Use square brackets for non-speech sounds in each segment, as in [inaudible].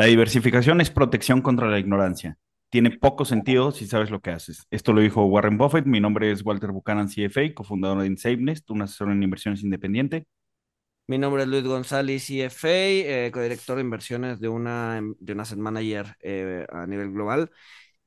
La diversificación es protección contra la ignorancia. Tiene poco sentido si sabes lo que haces. Esto lo dijo Warren Buffett. Mi nombre es Walter Buchanan, CFA, cofundador de SafeNest, un asesor en inversiones independiente. Mi nombre es Luis González, CFA, eh, codirector de inversiones de una, de una asset manager eh, a nivel global.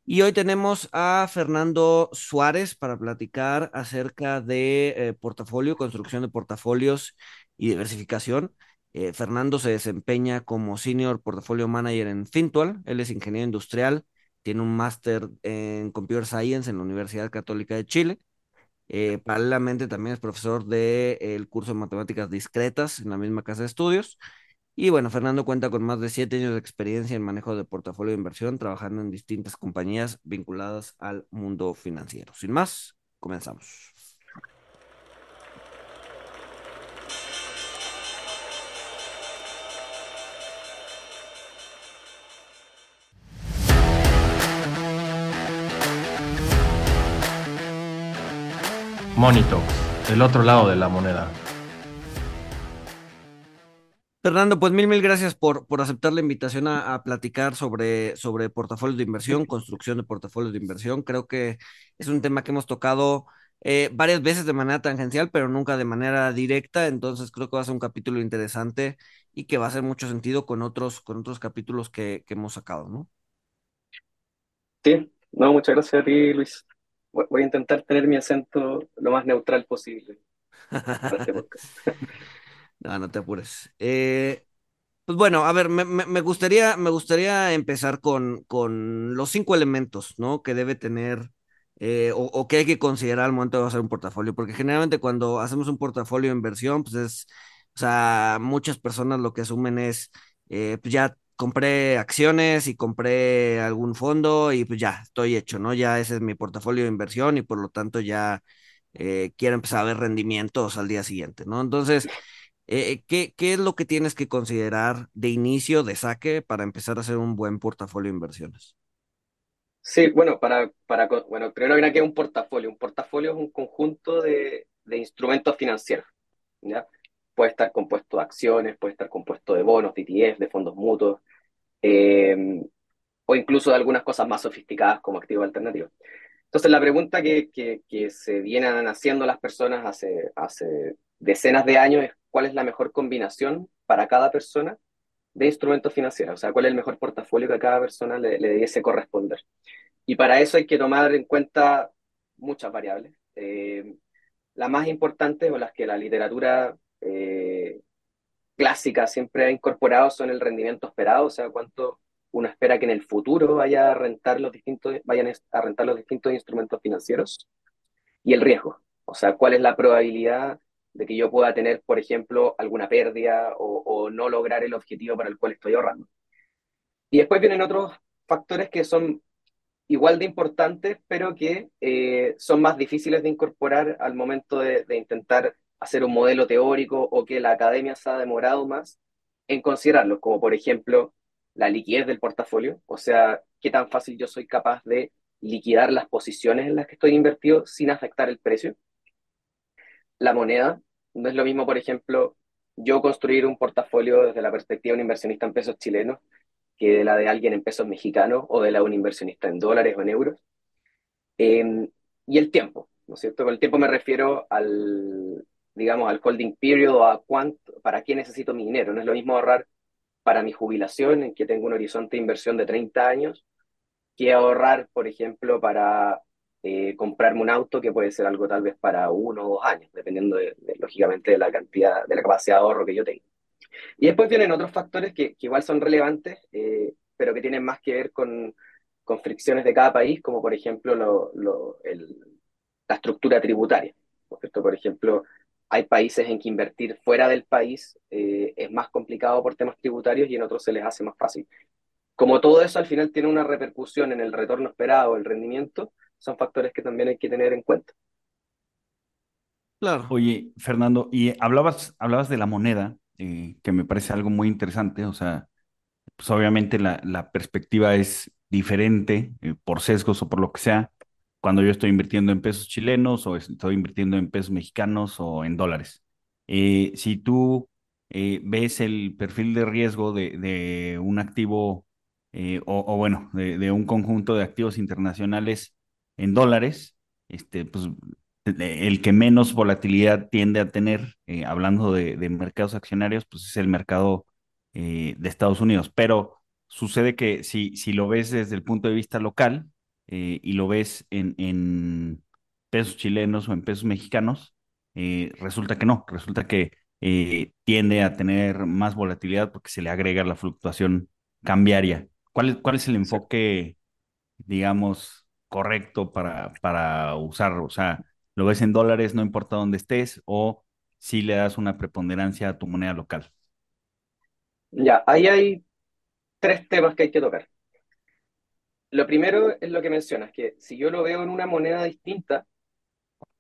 Y hoy tenemos a Fernando Suárez para platicar acerca de eh, portafolio, construcción de portafolios y diversificación. Eh, Fernando se desempeña como Senior Portfolio Manager en Fintual. Él es ingeniero industrial, tiene un máster en Computer Science en la Universidad Católica de Chile. Eh, paralelamente también es profesor del curso de matemáticas discretas en la misma casa de estudios. Y bueno, Fernando cuenta con más de siete años de experiencia en manejo de portafolio de inversión, trabajando en distintas compañías vinculadas al mundo financiero. Sin más, comenzamos. Monito, el otro lado de la moneda. Fernando, pues mil, mil gracias por, por aceptar la invitación a, platicar sobre, sobre portafolios de inversión, construcción de portafolios de inversión. Creo que es un tema que hemos tocado eh, varias veces de manera tangencial, pero nunca de manera directa. Entonces creo que va a ser un capítulo interesante y que va a hacer mucho sentido con otros, con otros capítulos que, que hemos sacado, ¿no? Sí, no, muchas gracias a ti, Luis voy a intentar tener mi acento lo más neutral posible este [laughs] No, no te apures. Eh, pues bueno, a ver, me, gustaría, me gustaría empezar con, con los cinco elementos, ¿no? Que debe tener eh, o, que hay que considerar al momento de hacer un portafolio, porque generalmente cuando hacemos un portafolio de inversión, pues es, o sea, muchas personas lo que asumen es, eh, pues ya compré acciones y compré algún fondo y pues ya, estoy hecho, ¿no? Ya ese es mi portafolio de inversión y por lo tanto ya eh, quiero empezar a ver rendimientos al día siguiente, ¿no? Entonces, eh, ¿qué, ¿qué, es lo que tienes que considerar de inicio, de saque, para empezar a hacer un buen portafolio de inversiones? Sí, bueno, para, para, bueno, primero que es un portafolio. Un portafolio es un conjunto de, de instrumentos financieros, ¿ya? Puede estar compuesto de acciones, puede estar compuesto de bonos, de ETF, de fondos mutuos, eh, o incluso de algunas cosas más sofisticadas como activos alternativos. Entonces, la pregunta que, que, se vienen haciendo las personas hace, hace decenas de años es cuál es la mejor combinación para cada persona de instrumentos financieros, o sea, cuál es el mejor portafolio que a cada persona le, le debiese corresponder. Y para eso hay que tomar en cuenta muchas variables. Eh, las más importantes o las que la literatura eh, clásica siempre ha incorporado son el rendimiento esperado, o sea, cuánto uno espera que en el futuro vaya a rentar los distintos, vayan a rentar los distintos instrumentos financieros y el riesgo, o sea, cuál es la probabilidad de que yo pueda tener, por ejemplo, alguna pérdida o, no lograr el objetivo para el cual estoy ahorrando. Y después vienen otros factores que son igual de importantes, pero que eh, son más difíciles de incorporar al momento de, de intentar hacer un modelo teórico o que la academia se ha demorado más en considerarlo, como por ejemplo la liquidez del portafolio, o sea, qué tan fácil yo soy capaz de liquidar las posiciones en las que estoy invertido sin afectar el precio. La moneda, no es lo mismo, por ejemplo, yo construir un portafolio desde la perspectiva de un inversionista en pesos chilenos que de la de alguien en pesos mexicanos o de la de un inversionista en dólares o en euros. Em, y el tiempo, ¿no es cierto? Con el tiempo me refiero al, digamos, al holding period o a cuánto, para qué necesito mi dinero. No es lo mismo ahorrar para mi jubilación, en que tengo un horizonte de inversión de 30 años, que ahorrar, por ejemplo, para eh, comprarme un auto, que puede ser algo tal vez para uno o dos años, dependiendo, de, lógicamente, de la cantidad, de la capacidad de ahorro que yo tengo. Y después vienen otros factores que, igual son relevantes, eh, pero que tienen más que ver con, con, fricciones de cada país, como por ejemplo lo, lo, el, la estructura tributaria. Por ejemplo, hay países en que invertir fuera del país eh, es más complicado por temas tributarios y en otros se les hace más fácil. Como todo eso al final tiene una repercusión en el retorno esperado, el rendimiento, son factores que también hay que tener en cuenta. Claro. Oye, Fernando, y hablabas, hablabas de la moneda, eh, que me parece algo muy interesante, o sea, pues obviamente la, la perspectiva es diferente eh, por sesgos o por lo que sea, cuando yo estoy invirtiendo en pesos chilenos o estoy invirtiendo en pesos mexicanos o en dólares. Eh, si tú eh, ves el perfil de riesgo de, un activo eh, o, bueno, de, un conjunto de activos internacionales en dólares, este, pues el que menos volatilidad tiende a tener, hablando de, de, mercados accionarios, pues es el mercado de Estados Unidos. Pero sucede que si, si lo ves desde el punto de vista local eh, y lo ves en, en, pesos chilenos o en pesos mexicanos, resulta que no, resulta que tiende a tener más volatilidad porque se le agrega la fluctuación cambiaria. ¿Cuál, cuál es el enfoque, digamos, correcto para, para usarlo? O sea, lo ves en dólares, no importa dónde estés, o si le das una preponderancia a tu moneda local. Ya, ahí hay tres temas que hay que tocar. Lo primero es lo que mencionas, que si yo lo veo en una moneda distinta,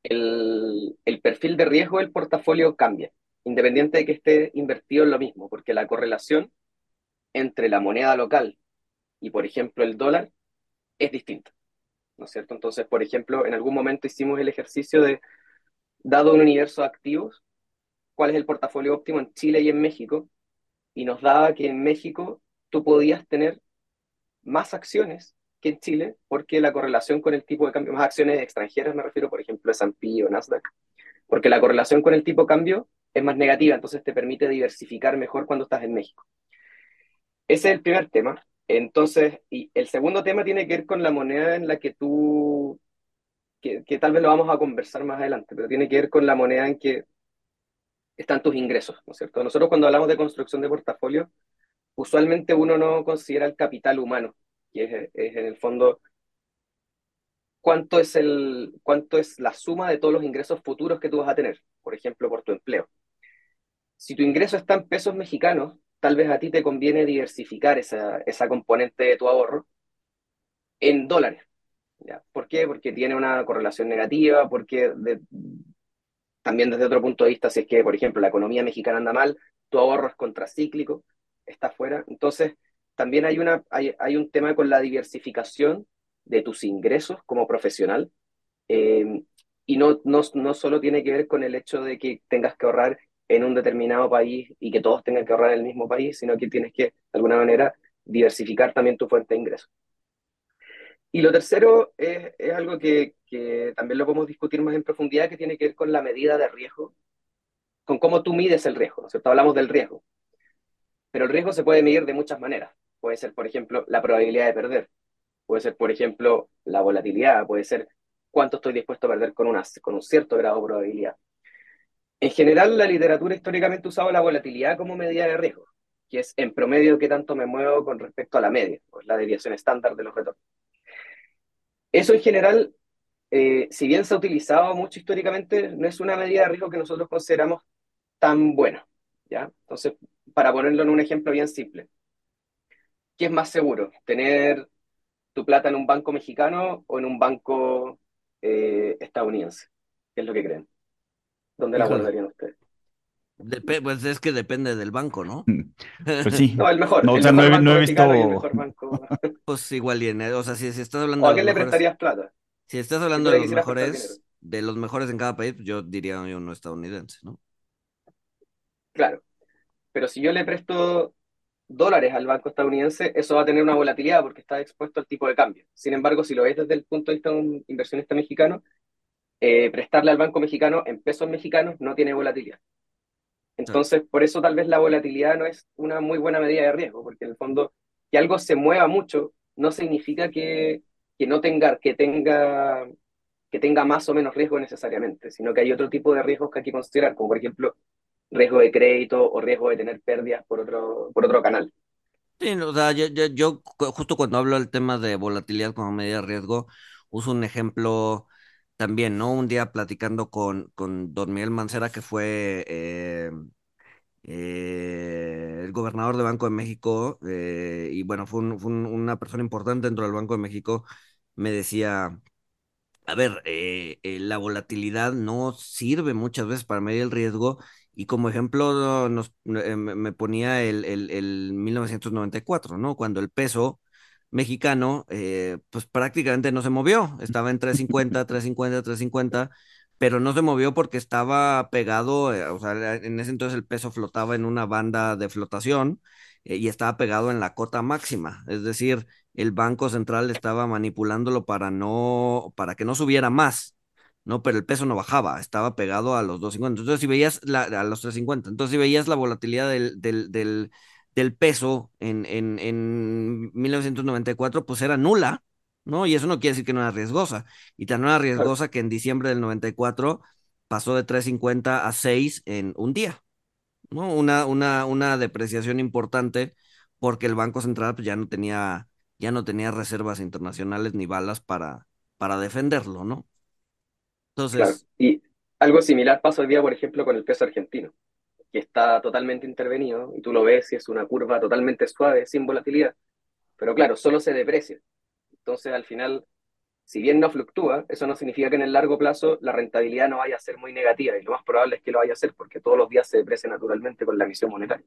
el, el perfil de riesgo del portafolio cambia, independiente de que esté invertido en lo mismo, porque la correlación entre la moneda local y, por ejemplo, el dólar es distinta. ¿no es cierto? Entonces, por ejemplo, en algún momento hicimos el ejercicio de, dado un universo de activos, cuál es el portafolio óptimo en Chile y en México, y nos daba que en México tú podías tener más acciones que en Chile, porque la correlación con el tipo de cambio, más acciones extranjeras me refiero, por ejemplo, S&P o Nasdaq, porque la correlación con el tipo de cambio es más negativa, entonces te permite diversificar mejor cuando estás en México. Ese es el primer tema. Entonces, y el segundo tema tiene que ver con la moneda en la que tú, que, que, tal vez lo vamos a conversar más adelante, pero tiene que ver con la moneda en que están tus ingresos, ¿no es cierto? Nosotros cuando hablamos de construcción de portafolio, usualmente uno no considera el capital humano, que es, en el fondo cuánto es, el, cuánto es la suma de todos los ingresos futuros que tú vas a tener, por ejemplo, por tu empleo. Si tu ingreso está en pesos mexicanos, tal vez a ti te conviene diversificar esa, esa componente de tu ahorro en dólares. ¿ya? ¿Por qué? Porque tiene una correlación negativa, porque también desde otro punto de vista, si es que, por ejemplo, la economía mexicana anda mal, tu ahorro es contracíclico, está fuera. Entonces, también hay, una, hay, hay un tema con la diversificación de tus ingresos como profesional. Eh, y no, no, no solo tiene que ver con el hecho de que tengas que ahorrar en un determinado país y que todos tengan que ahorrar en el mismo país, sino que tienes que, de alguna manera, diversificar también tu fuente de ingresos. Y lo tercero es, es algo que, que, también lo podemos discutir más en profundidad, que tiene que ver con la medida de riesgo, con cómo tú mides el riesgo, ¿no es cierto? Hablamos del riesgo. Pero el riesgo se puede medir de muchas maneras. Puede ser, por ejemplo, la probabilidad de perder. Puede ser, por ejemplo, la volatilidad. Puede ser cuánto estoy dispuesto a perder con, con un cierto grado de probabilidad. En general, la literatura históricamente ha usado la volatilidad como medida de riesgo, que es en promedio qué tanto me muevo con respecto a la media, o la desviación estándar de los retornos. Eso en general, eh, si bien se ha utilizado mucho históricamente, no es una medida de riesgo que nosotros consideramos tan buena. ¿ya? Entonces, para ponerlo en un ejemplo bien simple, ¿qué es más seguro? ¿Tener tu plata en un banco mexicano o en un banco eh, estadounidense? ¿Qué es lo que creen? ¿Dónde la guardarían ustedes? Dep pues es que depende del banco, ¿no? Pues sí. [laughs] No, el mejor. No, el o sea, mejor no, he, no el visto. mejor banco. [laughs] Pues igual y en, o sea, si, si estás hablando ¿O a de quién los le mejores, prestarías plata? si estás hablando de los mejores, de los mejores en cada país, yo diría uno estadounidense, ¿no? Claro. Pero si yo le presto dólares al banco estadounidense, eso va a tener una volatilidad porque está expuesto al tipo de cambio. Sin embargo, si lo ves desde el punto de vista de un inversionista mexicano, eh, prestarle al banco mexicano en pesos mexicanos no tiene volatilidad. Entonces, por eso tal vez la volatilidad no es una muy buena medida de riesgo, porque en el fondo que algo se mueva mucho no significa que, que no tenga, que tenga, que tenga más o menos riesgo necesariamente, sino que hay otro tipo de riesgos que hay que considerar, como por ejemplo riesgo de crédito o riesgo de tener pérdidas por otro, por otro canal. Sí, o sea, yo, yo, yo justo cuando hablo del tema de volatilidad como medida de riesgo, uso un ejemplo también, ¿no? Un día platicando con, con don Miguel Mancera, que fue eh, eh, el gobernador de Banco de México, eh, y bueno, fue, un- una persona importante dentro del Banco de México, me decía, a ver, eh, la volatilidad no sirve muchas veces para medir el riesgo y como ejemplo nos, eh, me me ponía el, el, el 1994, ¿no? Cuando el peso mexicano eh, pues prácticamente no se movió, [laughs] estaba en 350, 350, 350, pero no se movió porque estaba pegado, eh, o sea, en ese entonces el peso flotaba en una banda de flotación eh, y estaba pegado en la cota máxima, es decir, el Banco Central estaba manipulándolo para no, para que no subiera más. ¿No? Pero el peso no bajaba, estaba pegado a los 2.50. Entonces, si veías la, a los 3.50, entonces si veías la volatilidad del, del, del, del peso en, en, en 1994, pues era nula, ¿no? Y eso no quiere decir que no era riesgosa. Y tan no era riesgosa que en diciembre del 94 pasó de 3.50 a 6 en un día, ¿no? Una, una, una depreciación importante porque el Banco Central pues, ya no tenía, ya no tenía reservas internacionales ni balas para, para defenderlo, ¿no? Entonces... Y algo similar pasa hoy día, por ejemplo, con el peso argentino, que está totalmente intervenido y tú lo ves y es una curva totalmente suave, sin volatilidad, pero claro, solo se deprecia. Entonces, al final, si bien no fluctúa, eso no significa que en el largo plazo la rentabilidad no vaya a ser muy negativa, y lo más probable es que lo vaya a ser porque todos los días se deprecia naturalmente con la emisión monetaria.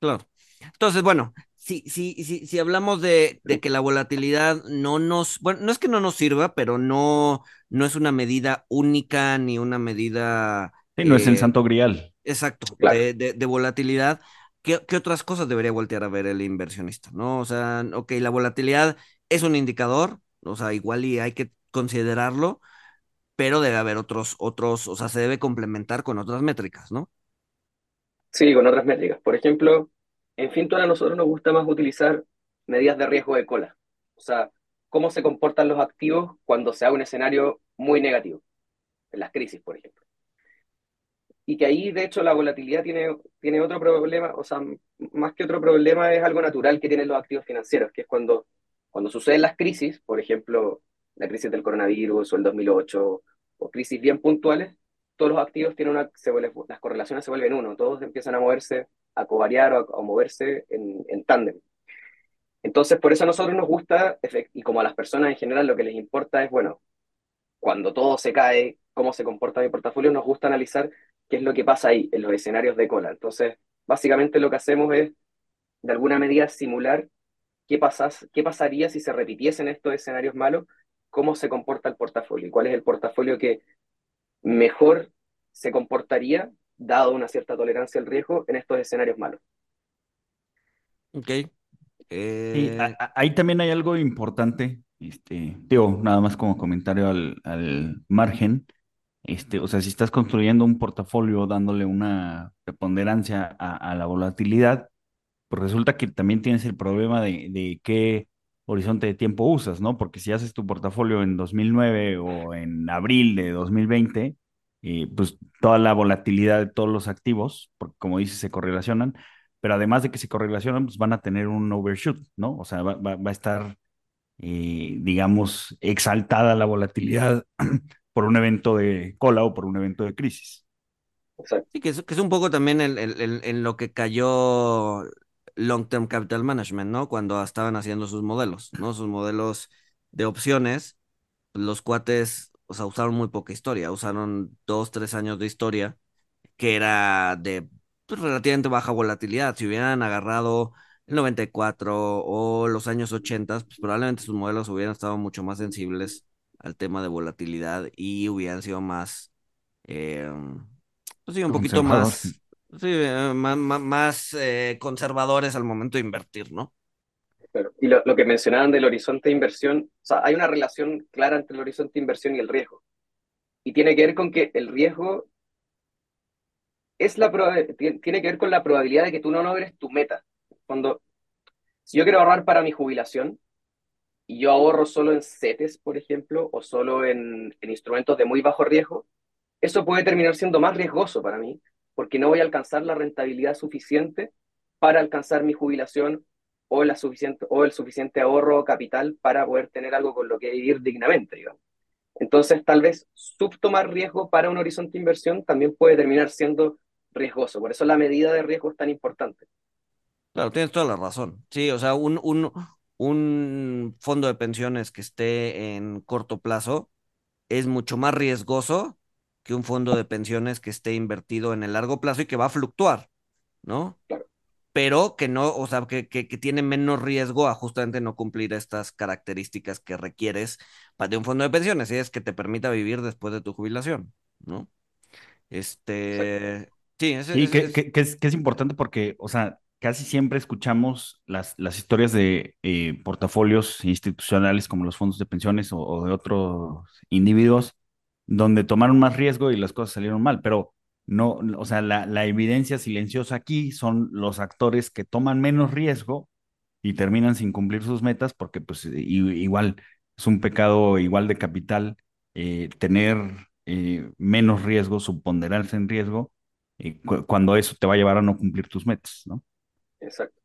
Claro. Entonces, bueno, si, si, si, si hablamos de, de, que la volatilidad no nos, bueno, no es que no nos sirva, pero no, no es una medida única ni una medida... Sí, no eh, es el santo grial. Exacto, claro. de, de, de, volatilidad. ¿Qué, ¿Qué, otras cosas debería voltear a ver el inversionista? ¿No? O sea, ok, la volatilidad es un indicador, o sea, igual y hay que considerarlo, pero debe haber otros, otros, o sea, se debe complementar con otras métricas, ¿no? Sí, con otras métricas. Por ejemplo, en Fintual a nosotros nos gusta más utilizar medidas de riesgo de cola. O sea, cómo se comportan los activos cuando se haga un escenario muy negativo, en las crisis, por ejemplo. Y que ahí, de hecho, la volatilidad tiene, tiene otro problema, o sea, más que otro problema es algo natural que tienen los activos financieros, que es cuando cuando suceden las crisis, por ejemplo, la crisis del coronavirus o el 2008, o crisis bien puntuales, todos los activos tienen una, se vuelve, las correlaciones se vuelven uno, todos empiezan a moverse, a covariar o a, moverse en, en tándem. Entonces, por eso a nosotros nos gusta, y como a las personas en general lo que les importa es, bueno, cuando todo se cae, cómo se comporta mi portafolio, nos gusta analizar qué es lo que pasa ahí, en los escenarios de cola. Entonces, básicamente lo que hacemos es, de alguna medida, simular qué, qué pasaría si se repitiesen estos escenarios malos, cómo se comporta el portafolio y cuál es el portafolio que mejor se comportaría, dado una cierta tolerancia al riesgo, en estos escenarios malos. Ok. Eh... Sí, a, a, ahí también hay algo importante, este, digo, nada más como comentario al, al margen. Este, o sea, si estás construyendo un portafolio dándole una preponderancia a, a la volatilidad, pues resulta que también tienes el problema de, de, qué horizonte de tiempo usas, ¿no? Porque si haces tu portafolio en 2009 o en abril de 2020, eh, pues toda la volatilidad de todos los activos, porque como dices, se correlacionan, pero además de que se correlacionan, pues van a tener un overshoot, ¿no? O sea, va, va, va a estar, eh, digamos, exaltada la volatilidad [clears throat] por un evento de cola o por un evento de crisis. Exacto. Sí, que es, que es un poco también en el, el, el, lo que cayó Long Term Capital Management, ¿no? Cuando estaban haciendo sus modelos, ¿no? Sus modelos de opciones, los cuates, o sea, usaron muy poca historia, usaron dos, tres años de historia, que era de pues, relativamente baja volatilidad. Si hubieran agarrado el 94 o los años 80, pues probablemente sus modelos hubieran estado mucho más sensibles al tema de volatilidad y hubieran sido más, eh, pues sí, un poquito más Sí, eh, más, más eh, conservadores al momento de invertir, ¿no? Y lo, que mencionaban del horizonte de inversión, hay una relación clara entre el horizonte de inversión y el riesgo. Y tiene que ver con que el riesgo es la tiene que ver con la probabilidad de que tú no logres tu meta. Cuando, si yo quiero ahorrar para mi jubilación y yo ahorro solo en CETES, por ejemplo, o solo en, en instrumentos de muy bajo riesgo, eso puede terminar siendo más riesgoso para mí porque no voy a alcanzar la rentabilidad suficiente para alcanzar mi jubilación o, la suficiente, o el suficiente ahorro capital para poder tener algo con lo que vivir dignamente, digamos. Entonces, tal vez subtomar riesgo para un horizonte de inversión también puede terminar siendo riesgoso. Por eso la medida de riesgo es tan importante. Claro, tienes toda la razón. Sí, o sea, un, un, un fondo de pensiones que esté en corto plazo es mucho más riesgoso un fondo de pensiones que esté invertido en el largo plazo y que va a fluctuar, ¿no? Claro. Pero que no, o sea, que, que, que tiene menos riesgo a justamente no cumplir estas características que requieres para de un fondo de pensiones, y es que te permita vivir después de tu jubilación, ¿no? Este, sí, es, Sí, es, que, es- que, que es, que es importante porque, o sea, casi siempre escuchamos las, las historias de eh, portafolios institucionales como los fondos de pensiones o, o de otros individuos donde tomaron más riesgo y las cosas salieron mal, pero no, o sea, la, la evidencia silenciosa aquí son los actores que toman menos riesgo y terminan sin cumplir sus metas porque pues igual es un pecado igual de capital eh, tener eh, menos riesgo, subponderarse en riesgo eh, cu- cuando eso te va a llevar a no cumplir tus metas, ¿no? Exacto.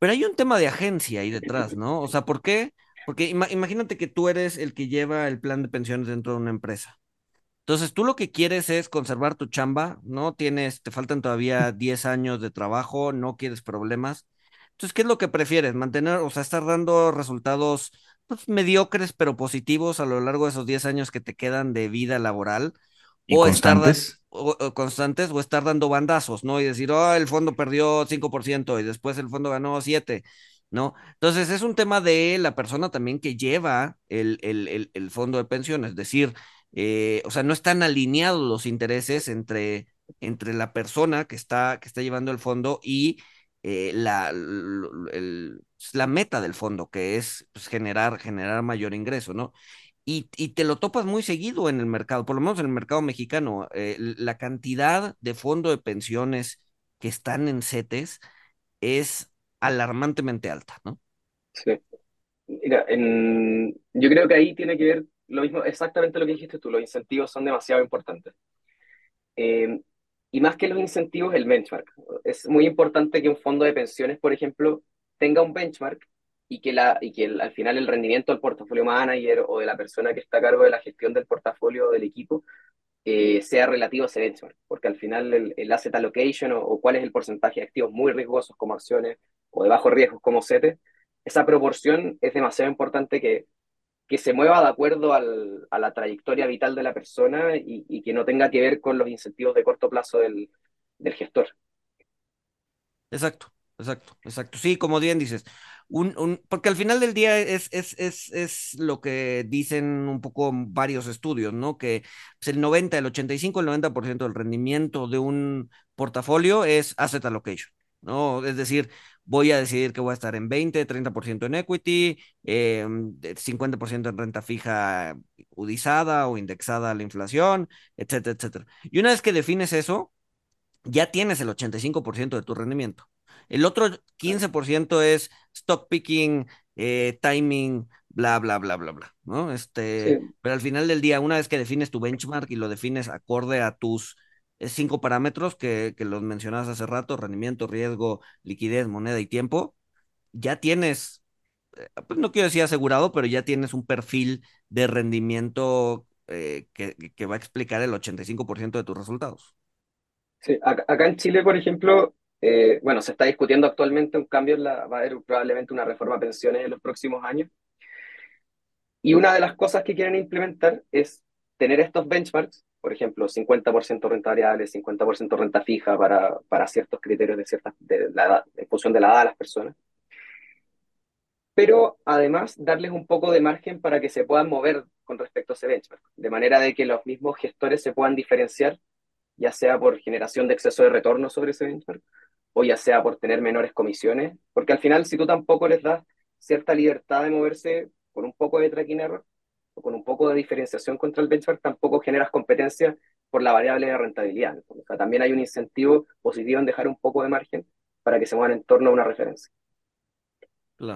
pero hay un tema de agencia ahí detrás, ¿no? O sea, ¿por qué? Porque ima- imagínate que tú eres el que lleva el plan de pensiones dentro de una empresa. Entonces, tú lo que quieres es conservar tu chamba, ¿no? Tienes, te faltan todavía [laughs] 10 años de trabajo, no quieres problemas. Entonces, ¿qué es lo que prefieres? Mantener, o sea, estar dando resultados pues, mediocres pero positivos a lo largo de esos 10 años que te quedan de vida laboral, Y o estar constantes. o- o constantes, o estar dando bandazos, ¿no? Y decir, oh, el fondo perdió 5% y después el fondo ganó 7%, ¿no? Entonces, es un tema de la persona también que lleva el, el, el, el fondo de pensión, es decir, eh, o sea, no están alineados los intereses entre, entre la persona que está, que está llevando el fondo y eh, la, el- la meta del fondo, que es pues, generar, generar mayor ingreso, ¿no? Y, y te lo topas muy seguido en el mercado, por lo menos en el mercado mexicano, eh, la cantidad de fondo de pensiones que están en CETES es alarmantemente alta, ¿no? Sí. Mira, yo creo que ahí tiene que ver lo mismo, exactamente lo que dijiste tú, los incentivos son demasiado importantes. Eh, y más que los incentivos, el benchmark. Es muy importante que un fondo de pensiones, por ejemplo, tenga un benchmark y que, la, y que el- al final el rendimiento del portafolio manager o de la persona que está a cargo de la gestión del portafolio del equipo eh, sea relativo a ese benchmark, porque al final el, el asset allocation o, o cuál es el porcentaje de activos muy riesgosos como acciones o de bajo riesgo como CETES, esa proporción es demasiado importante que, que se mueva de acuerdo al, a la trayectoria vital de la persona y, y, que no tenga que ver con los incentivos de corto plazo del, del gestor. Exacto, exacto, exacto. Sí, como bien dices, un, un, porque al final del día es, es, es, es lo que dicen un poco varios estudios, ¿no? Que pues, el 90, el 85, el 90% del rendimiento de un portafolio es asset allocation, ¿no? Es decir, voy a decidir que voy a estar en 20, 30% en equity, eh, 50% en renta fija udizada o indexada a la inflación, etcétera, etcétera. Y una vez que defines eso, ya tienes el 85% de tu rendimiento. El otro 15% es stock picking, eh, timing, bla, bla, bla, bla, bla, ¿no? Este, Sí, pero al final del día, una vez que defines tu benchmark y lo defines acorde a tus eh, cinco parámetros que, que los mencionabas hace rato, rendimiento, riesgo, liquidez, moneda y tiempo, ya tienes, eh, pues no quiero decir asegurado, pero ya tienes un perfil de rendimiento eh, que, que va a explicar el 85% de tus resultados. sí. Acá, en Chile, por ejemplo, eh, bueno, se está discutiendo actualmente un cambio, la, va a haber probablemente una reforma a pensiones en los próximos años. Y una de las cosas que quieren implementar es tener estos benchmarks, por ejemplo, 50% renta variable, 50% renta fija para, para ciertos criterios de, ciertas, de la edad, de la edad de las personas. Pero además darles un poco de margen para que se puedan mover con respecto a ese benchmark, de manera de que los mismos gestores se puedan diferenciar, ya sea por generación de exceso de retorno sobre ese benchmark, o ya sea por tener menores comisiones, porque al final si tú tampoco les das cierta libertad de moverse con un poco de tracking con un poco de diferenciación contra el benchmark, tampoco generas competencia por la variable de rentabilidad. O sea, también hay un incentivo positivo en dejar un poco de margen para que se muevan en torno a una referencia.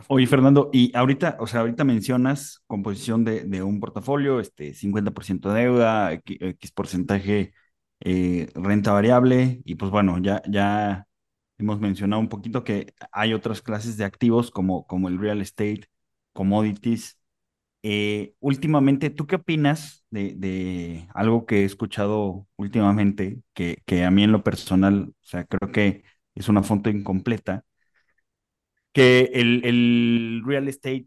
Oye, Fernando, y ahorita, o sea, ahorita mencionas composición de, de un portafolio, este, 50% deuda, X, X porcentaje eh, renta variable, y pues bueno, ya, ya hemos mencionado un poquito que hay otras clases de activos como, como el real estate, commodities. Eh, últimamente, ¿tú qué opinas de, de algo que he escuchado últimamente, que, que a mí en lo personal, o sea, creo que es una fuente incompleta? que el, el real estate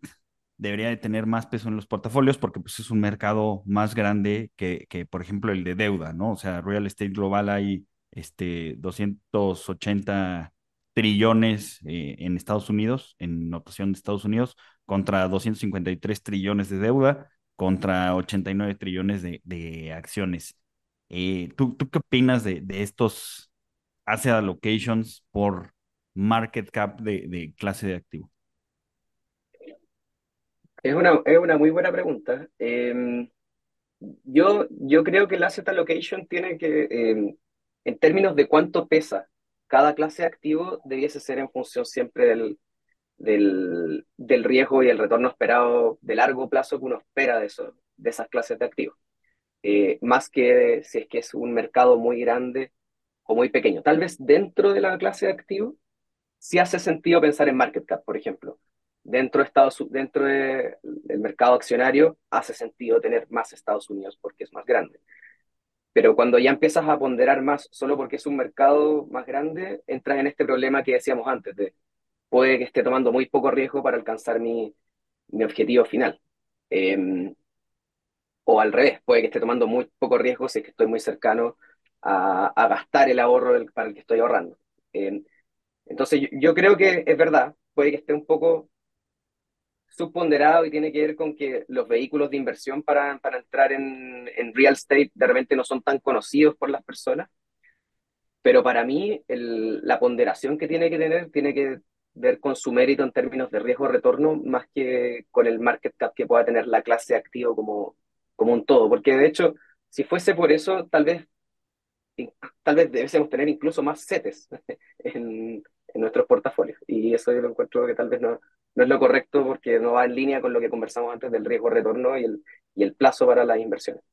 debería de tener más peso en los portafolios porque pues, es un mercado más grande que, que, por ejemplo, el de deuda, ¿no? O sea, real estate global hay este, 280 trillones eh, en Estados Unidos, en notación de Estados Unidos, contra 253 trillones de deuda, contra 89 trillones de, de acciones. Eh, ¿tú, ¿tú, qué opinas de, de, estos asset allocations por market cap de, de clase de activo? Es una, es una muy buena pregunta. Eh, yo, yo creo que el asset allocation tiene que, eh, en términos de cuánto pesa cada clase de activo, debiese ser en función siempre del, del, riesgo y el retorno esperado de largo plazo que uno espera de, de esas clases de activos. Eh, más que si es que es un mercado muy grande o muy pequeño. Tal vez dentro de la clase de activos sí hace sentido pensar en market cap, por ejemplo dentro, de Estados, dentro de, del mercado accionario hace sentido tener más Estados Unidos porque es más grande. Pero cuando ya empiezas a ponderar más solo porque es un mercado más grande, entras en este problema que decíamos antes, de puede que esté tomando muy poco riesgo para alcanzar mi, mi objetivo final. Eh, o al revés, puede que esté tomando muy poco riesgo si es que estoy muy cercano a, gastar el ahorro para el que estoy ahorrando. Eh, entonces yo, creo que es verdad, puede que esté un poco subponderado y tiene que ver con que los vehículos de inversión para, para entrar en, en, real estate de repente no son tan conocidos por las personas. Pero para mí el, la ponderación que tiene que tener tiene que ver con su mérito en términos de riesgo-retorno más que con el market cap que pueda tener la clase activo como, como un todo. Porque de hecho, si fuese por eso, tal vez, tal vez debiésemos tener incluso más CETES [laughs] en, en nuestros portafolios. Y eso yo lo encuentro que tal vez no, no es lo correcto porque no va en línea con lo que conversamos antes del riesgo-retorno y el, y el plazo para las inversiones.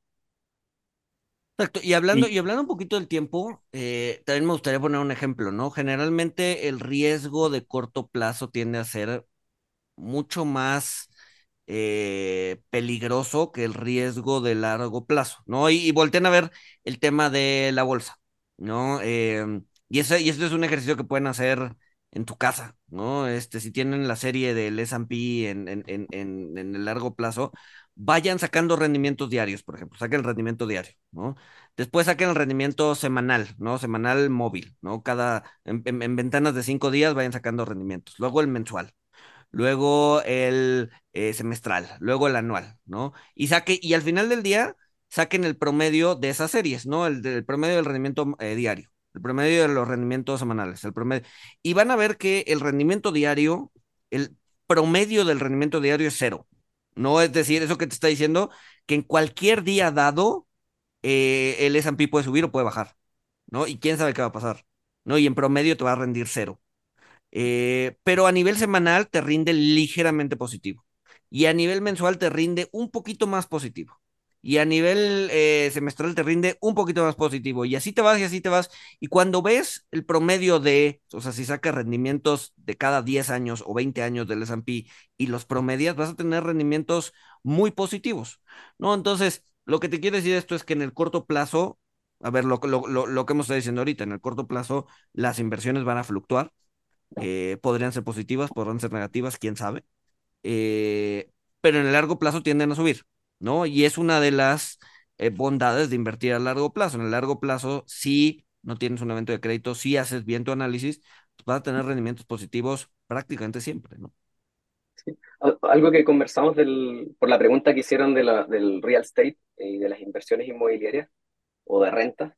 Exacto, y hablando, y hablando un poquito del tiempo, eh, también me gustaría poner un ejemplo, ¿no? Generalmente el riesgo de corto plazo tiende a ser mucho más eh, peligroso que el riesgo de largo plazo, ¿no? Y, y volteen a ver el tema de la bolsa, ¿no? Eh, y, ese, y esto es un ejercicio que pueden hacer en tu casa, ¿no? Este, si tienen la serie del S&P en, en, en, en, el largo plazo, vayan sacando rendimientos diarios, por ejemplo, saquen el rendimiento diario, ¿no? Después saquen el rendimiento semanal, ¿no? Semanal móvil, ¿no? Cada, en, ventanas de cinco días vayan sacando rendimientos. Luego el mensual, luego el eh, semestral, luego el anual, ¿no? Y saque, y al final del día, saquen el promedio de esas series, ¿no? El, promedio del rendimiento eh, diario el promedio de los rendimientos semanales, el promedio. Y van a ver que el rendimiento diario, el promedio del rendimiento diario es cero. No es decir, eso que te está diciendo, que en cualquier día dado, eh, el S&P puede subir o puede bajar, ¿no? Y quién sabe qué va a pasar, ¿no? Y en promedio te va a rendir cero. Eh, pero a nivel semanal te rinde ligeramente positivo. Y a nivel mensual te rinde un poquito más positivo y a nivel eh, semestral te rinde un poquito más positivo. Y así te vas y así te vas. Y cuando ves el promedio de, o sea, si sacas rendimientos de cada 10 años o 20 años del S&P y los promedias, vas a tener rendimientos muy positivos, ¿no? Entonces, lo que te quiero decir esto es que en el corto plazo, a ver, lo, lo, lo, lo que hemos estado diciendo ahorita, en el corto plazo las inversiones van a fluctuar, eh, podrían ser positivas, podrían ser negativas, quién sabe, eh, pero en el largo plazo tienden a subir. ¿No? Y es una de las eh, bondades de invertir a largo plazo. En el largo plazo, si no tienes un evento de crédito, si haces bien tu análisis, pues vas a tener rendimientos positivos prácticamente siempre. Algo que conversamos del, por la pregunta que hicieron de del real estate y de las inversiones inmobiliarias o de renta.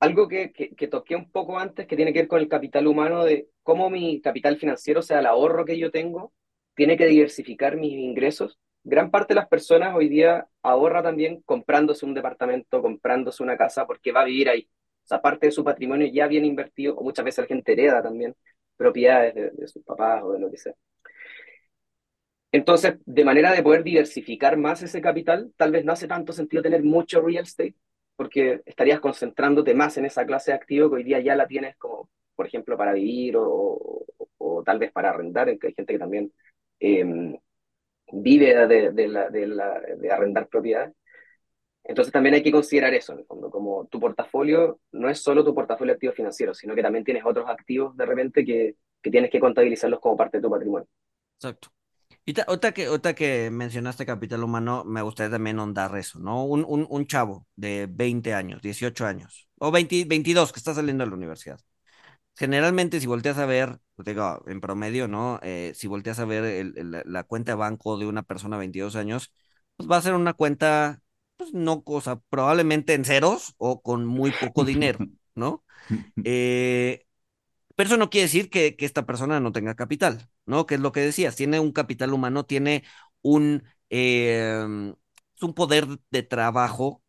Algo que, que, que, toqué un poco antes que tiene que ver con el capital humano, de cómo mi capital financiero, o sea, el ahorro que yo tengo, tiene que diversificar mis ingresos. Gran parte de las personas hoy día ahorra también comprándose un departamento, comprándose una casa, porque va a vivir ahí. O sea, parte de su patrimonio ya bien invertido, o muchas veces la gente hereda también propiedades de, sus papás o de lo que sea. Entonces, de manera de poder diversificar más ese capital, tal vez no hace tanto sentido tener mucho real estate, porque estarías concentrándote más en esa clase de activo que hoy día ya la tienes como, por ejemplo, para vivir o, o, tal vez para arrendar, en que hay gente que también eh, vive de, de, la, de, de arrendar propiedades. Entonces también hay que considerar eso, como tu portafolio no es solo tu portafolio activo financiero, sino que también tienes otros activos de repente que, que tienes que contabilizarlos como parte de tu patrimonio. Exacto. Y otra que, otra que mencionaste capital humano, me gustaría también ahondar eso, ¿no? Un, un, un chavo de 20 años, 18 años, o 20, 22 que está saliendo de la universidad, generalmente si volteas a ver, pues, digo, en promedio, ¿no? Eh, si volteas a ver el- el- la cuenta de banco de una persona de 22 años, pues va a ser una cuenta, pues no cosa, probablemente en ceros o con muy poco dinero, [laughs] ¿no? [laughs] Eh, pero eso no quiere decir que, que esta persona no tenga capital, ¿no? Que es lo que decías, tiene un capital humano, tiene un, eh, un poder de trabajo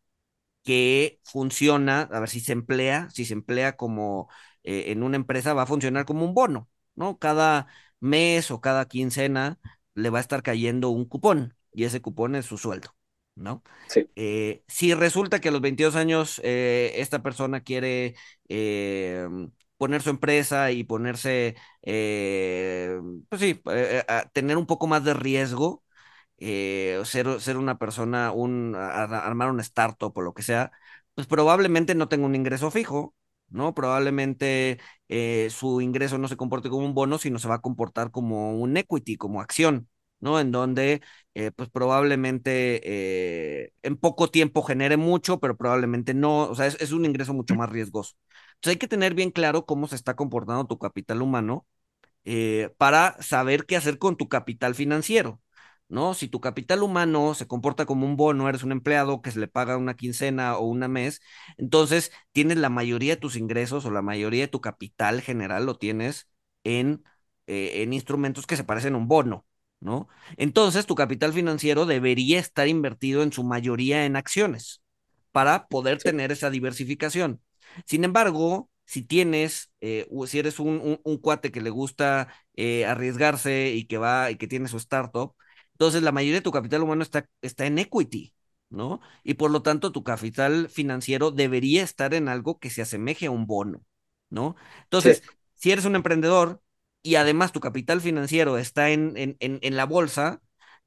que funciona, a ver si se emplea, si se emplea como eh, en una empresa, va a funcionar como un bono, ¿no? Cada mes o cada quincena le va a estar cayendo un cupón y ese cupón es su sueldo, ¿no? Sí, Eh, si resulta que a los 22 años eh, esta persona quiere poner su empresa y ponerse, pues sí, a tener un poco más de riesgo, eh, ser, ser una persona, un, a- armar una startup o lo que sea, pues probablemente no tenga un ingreso fijo, ¿no? Probablemente eh, su ingreso no se comporte como un bono, sino se va a comportar como un equity, como acción, ¿no? En donde, eh, pues probablemente eh, en poco tiempo genere mucho, pero probablemente no, o sea, es, es un ingreso mucho más riesgoso. Entonces hay que tener bien claro cómo se está comportando tu capital humano para saber qué hacer con tu capital financiero, ¿no? Si tu capital humano se comporta como un bono, eres un empleado que se le paga una quincena o una mes, entonces tienes la mayoría de tus ingresos o la mayoría de tu capital general lo tienes en, eh, en instrumentos que se parecen a un bono, ¿no? Entonces tu capital financiero debería estar invertido en su mayoría en acciones para poder sí, tener esa diversificación. Sin embargo, si tienes, eh, si eres un, un- un cuate que le gusta eh, arriesgarse y que va y que tiene su startup, entonces la mayoría de tu capital humano está, está en equity, ¿no? Y por lo tanto tu capital financiero debería estar en algo que se asemeje a un bono, ¿no? sí, Entonces, si eres un emprendedor y además tu capital financiero está en, en, en, en la bolsa,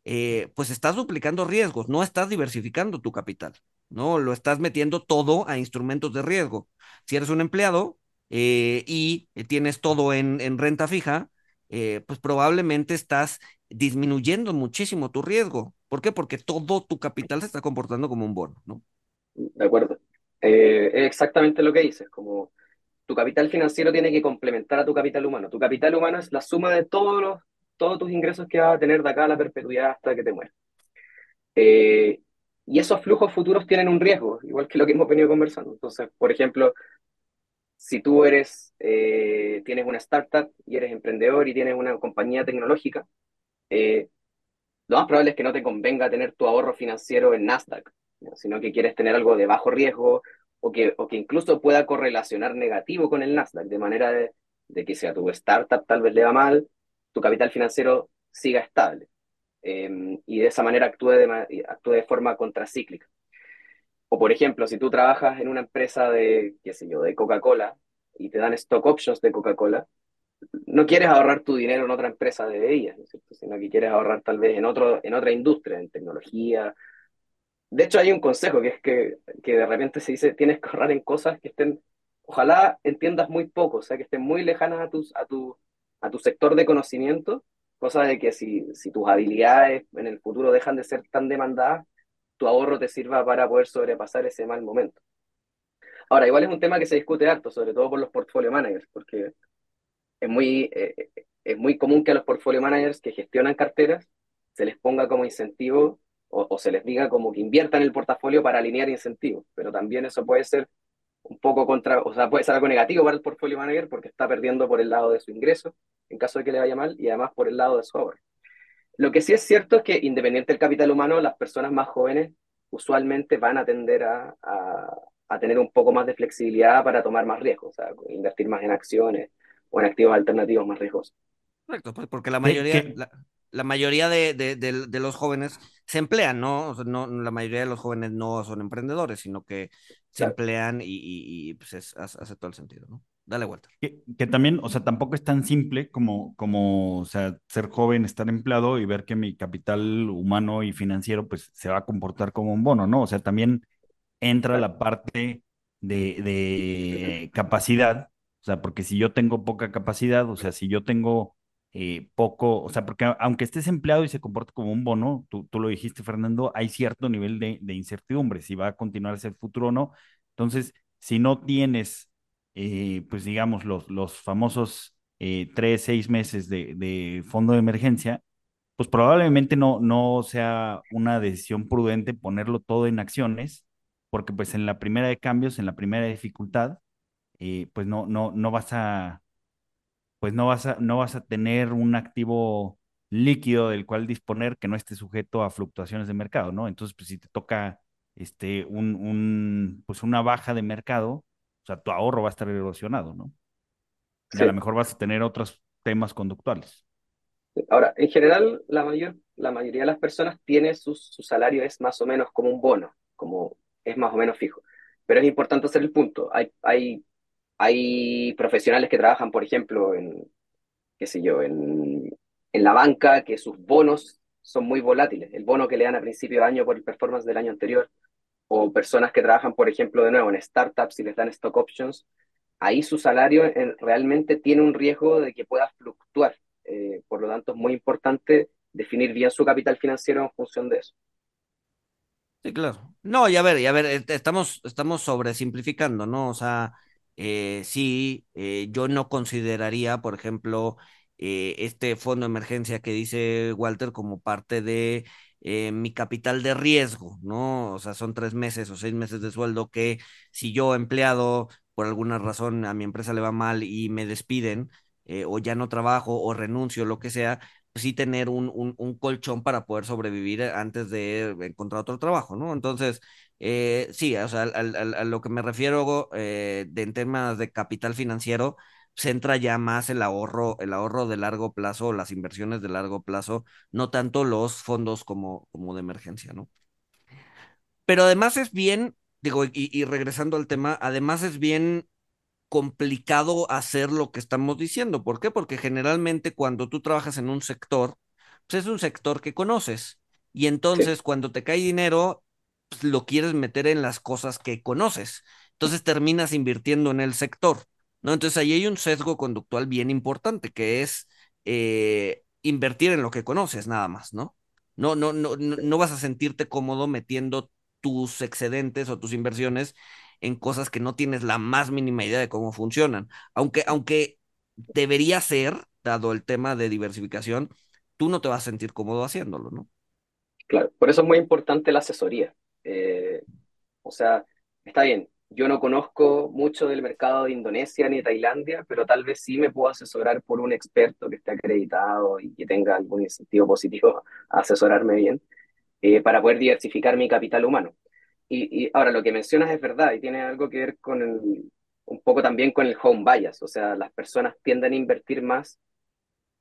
eh, pues estás duplicando riesgos, no estás diversificando tu capital. ¿no? Lo estás metiendo todo a instrumentos de riesgo. Si eres un empleado eh, y tienes todo en, en renta fija, eh, pues probablemente estás disminuyendo muchísimo tu riesgo. ¿Por qué? Porque todo tu capital se está comportando como un bono, ¿no? de acuerdo. Eh, es exactamente lo que dices, como tu capital financiero tiene que complementar a tu capital humano. Tu capital humano es la suma de todos los, todos tus ingresos que vas a tener de acá a la perpetuidad hasta que te mueras. Eh, y esos flujos futuros tienen un riesgo, igual que lo que hemos venido conversando. Entonces, por ejemplo, si tú eres, eh, tienes una startup y eres emprendedor y tienes una compañía tecnológica, eh, lo más probable es que no te convenga tener tu ahorro financiero en Nasdaq, ¿no? sino que quieres tener algo de bajo riesgo o que, o que incluso pueda correlacionar negativo con el Nasdaq, de manera de, de que si a tu startup tal vez le va mal, tu capital financiero siga estable eh, y de esa manera actúe de, actúe de forma contracíclica. O por ejemplo, si tú trabajas en una empresa de, qué sé yo, de Coca-Cola y te dan stock options de Coca-Cola, no quieres ahorrar tu dinero en otra empresa de bebidas, sino que quieres ahorrar tal vez en, otro, en otra industria, en tecnología. De hecho, hay un consejo que es que, que de repente se dice, tienes que ahorrar en cosas que estén, ojalá entiendas muy poco, o sea, que estén muy lejanas a, a, tu, a tu sector de conocimiento, cosa de que si, si tus habilidades en el futuro dejan de ser tan demandadas, tu ahorro te sirva para poder sobrepasar ese mal momento. Ahora, igual es un tema que se discute harto, sobre todo por los portfolio managers, porque es muy, eh, es muy común que a los portfolio managers que gestionan carteras se les ponga como incentivo o, se les diga como que inviertan el portafolio para alinear incentivos, pero también eso puede ser un poco contra, o sea, puede ser algo negativo para el portfolio manager porque está perdiendo por el lado de su ingreso en caso de que le vaya mal y además por el lado de su ahorro. Lo que sí es cierto es que independiente del capital humano, las personas más jóvenes usualmente van a tender a, a, a tener un poco más de flexibilidad para tomar más riesgos, o sea, invertir más en acciones o en activos alternativos más riesgosos. Correcto, pues porque la mayoría, la, la, mayoría de, de, de, de, los jóvenes se emplean, ¿no? O sea, no, la mayoría de los jóvenes no son emprendedores, sino que se claro. emplean y, y, y pues es, hace todo el sentido, ¿no? Dale vuelta. Que, que, también, o sea, tampoco es tan simple como, como, o sea, ser joven, estar empleado y ver que mi capital humano y financiero, pues, se va a comportar como un bono, ¿no? O sea, también entra la parte de, de capacidad, o sea, porque si yo tengo poca capacidad, o sea, si yo tengo eh, poco, o sea, porque aunque estés empleado y se comporte como un bono, tú, tú lo dijiste, Fernando, hay cierto nivel de, de, incertidumbre, si va a continuar ese futuro o no. Entonces, si no tienes eh, pues digamos, los, los famosos eh, tres, seis meses de, de fondo de emergencia, pues probablemente no, no sea una decisión prudente ponerlo todo en acciones, porque pues en la primera de cambios, en la primera dificultad, eh, pues no, no, no vas a, pues no vas a, no vas a tener un activo líquido del cual disponer que no esté sujeto a fluctuaciones de mercado, ¿no? Entonces, pues si te toca este, un, un, pues una baja de mercado, o sea, tu ahorro va a estar erosionado, ¿no? Y a lo mejor vas a tener otros temas conductuales. Ahora, en general, la mayor, la mayoría de las personas tiene su, su salario es más o menos como un bono, como es más o menos fijo. Pero es importante hacer el punto. Hay, hay, hay profesionales que trabajan, por ejemplo, en, qué sé yo, en, en la banca, que sus bonos son muy volátiles. El bono que le dan a principio de año por el performance del año anterior, o personas que trabajan, por ejemplo, de nuevo en startups y les dan stock options, ahí su salario en- realmente tiene un riesgo de que pueda fluctuar. Eh, por lo tanto, es muy importante definir bien su capital financiero en función de eso. Sí, claro. No, y a ver, y a ver, eh, estamos, estamos sobresimplificando, ¿no? O sea, eh, sí, eh, yo no consideraría, por ejemplo, eh, este fondo de emergencia que dice Walter como parte de eh, mi capital de riesgo, ¿no? O sea, son tres meses o seis meses de sueldo que si yo empleado, por alguna razón, a mi empresa le va mal y me despiden, eh, o ya no trabajo o renuncio, lo que sea sí tener un, un, colchón para poder sobrevivir antes de encontrar otro trabajo, ¿no? Entonces, eh, sí, o sea, a lo que me refiero eh, de, en temas de capital financiero, centra ya más el ahorro, el ahorro de largo plazo, las inversiones de largo plazo, no tanto los fondos como, como de emergencia, ¿no? Pero además es bien, digo, y, y regresando al tema, además es bien complicado hacer lo que estamos diciendo. ¿Por qué? Porque generalmente cuando tú trabajas en un sector, pues es un sector que conoces. Y entonces Sí. cuando te cae dinero, pues lo quieres meter en las cosas que conoces. Entonces terminas invirtiendo en el sector, ¿no? Entonces ahí hay un sesgo conductual bien importante, que es eh, invertir en lo que conoces nada más, ¿no? No, no, no, no, vas a sentirte cómodo metiendo tus excedentes o tus inversiones en cosas que no tienes la más mínima idea de cómo funcionan. Aunque, aunque debería ser, dado el tema de diversificación, tú no te vas a sentir cómodo haciéndolo, ¿no? Claro, por eso es muy importante la asesoría. Eh, o sea, está bien, yo no conozco mucho del mercado de Indonesia ni de Tailandia, pero tal vez sí me puedo asesorar por un experto que esté acreditado y que tenga algún incentivo positivo a asesorarme bien, eh, para poder diversificar mi capital humano. Y, y ahora lo que mencionas es verdad y tiene algo que ver con el, un poco también con el home bias, o sea, las personas tienden a invertir más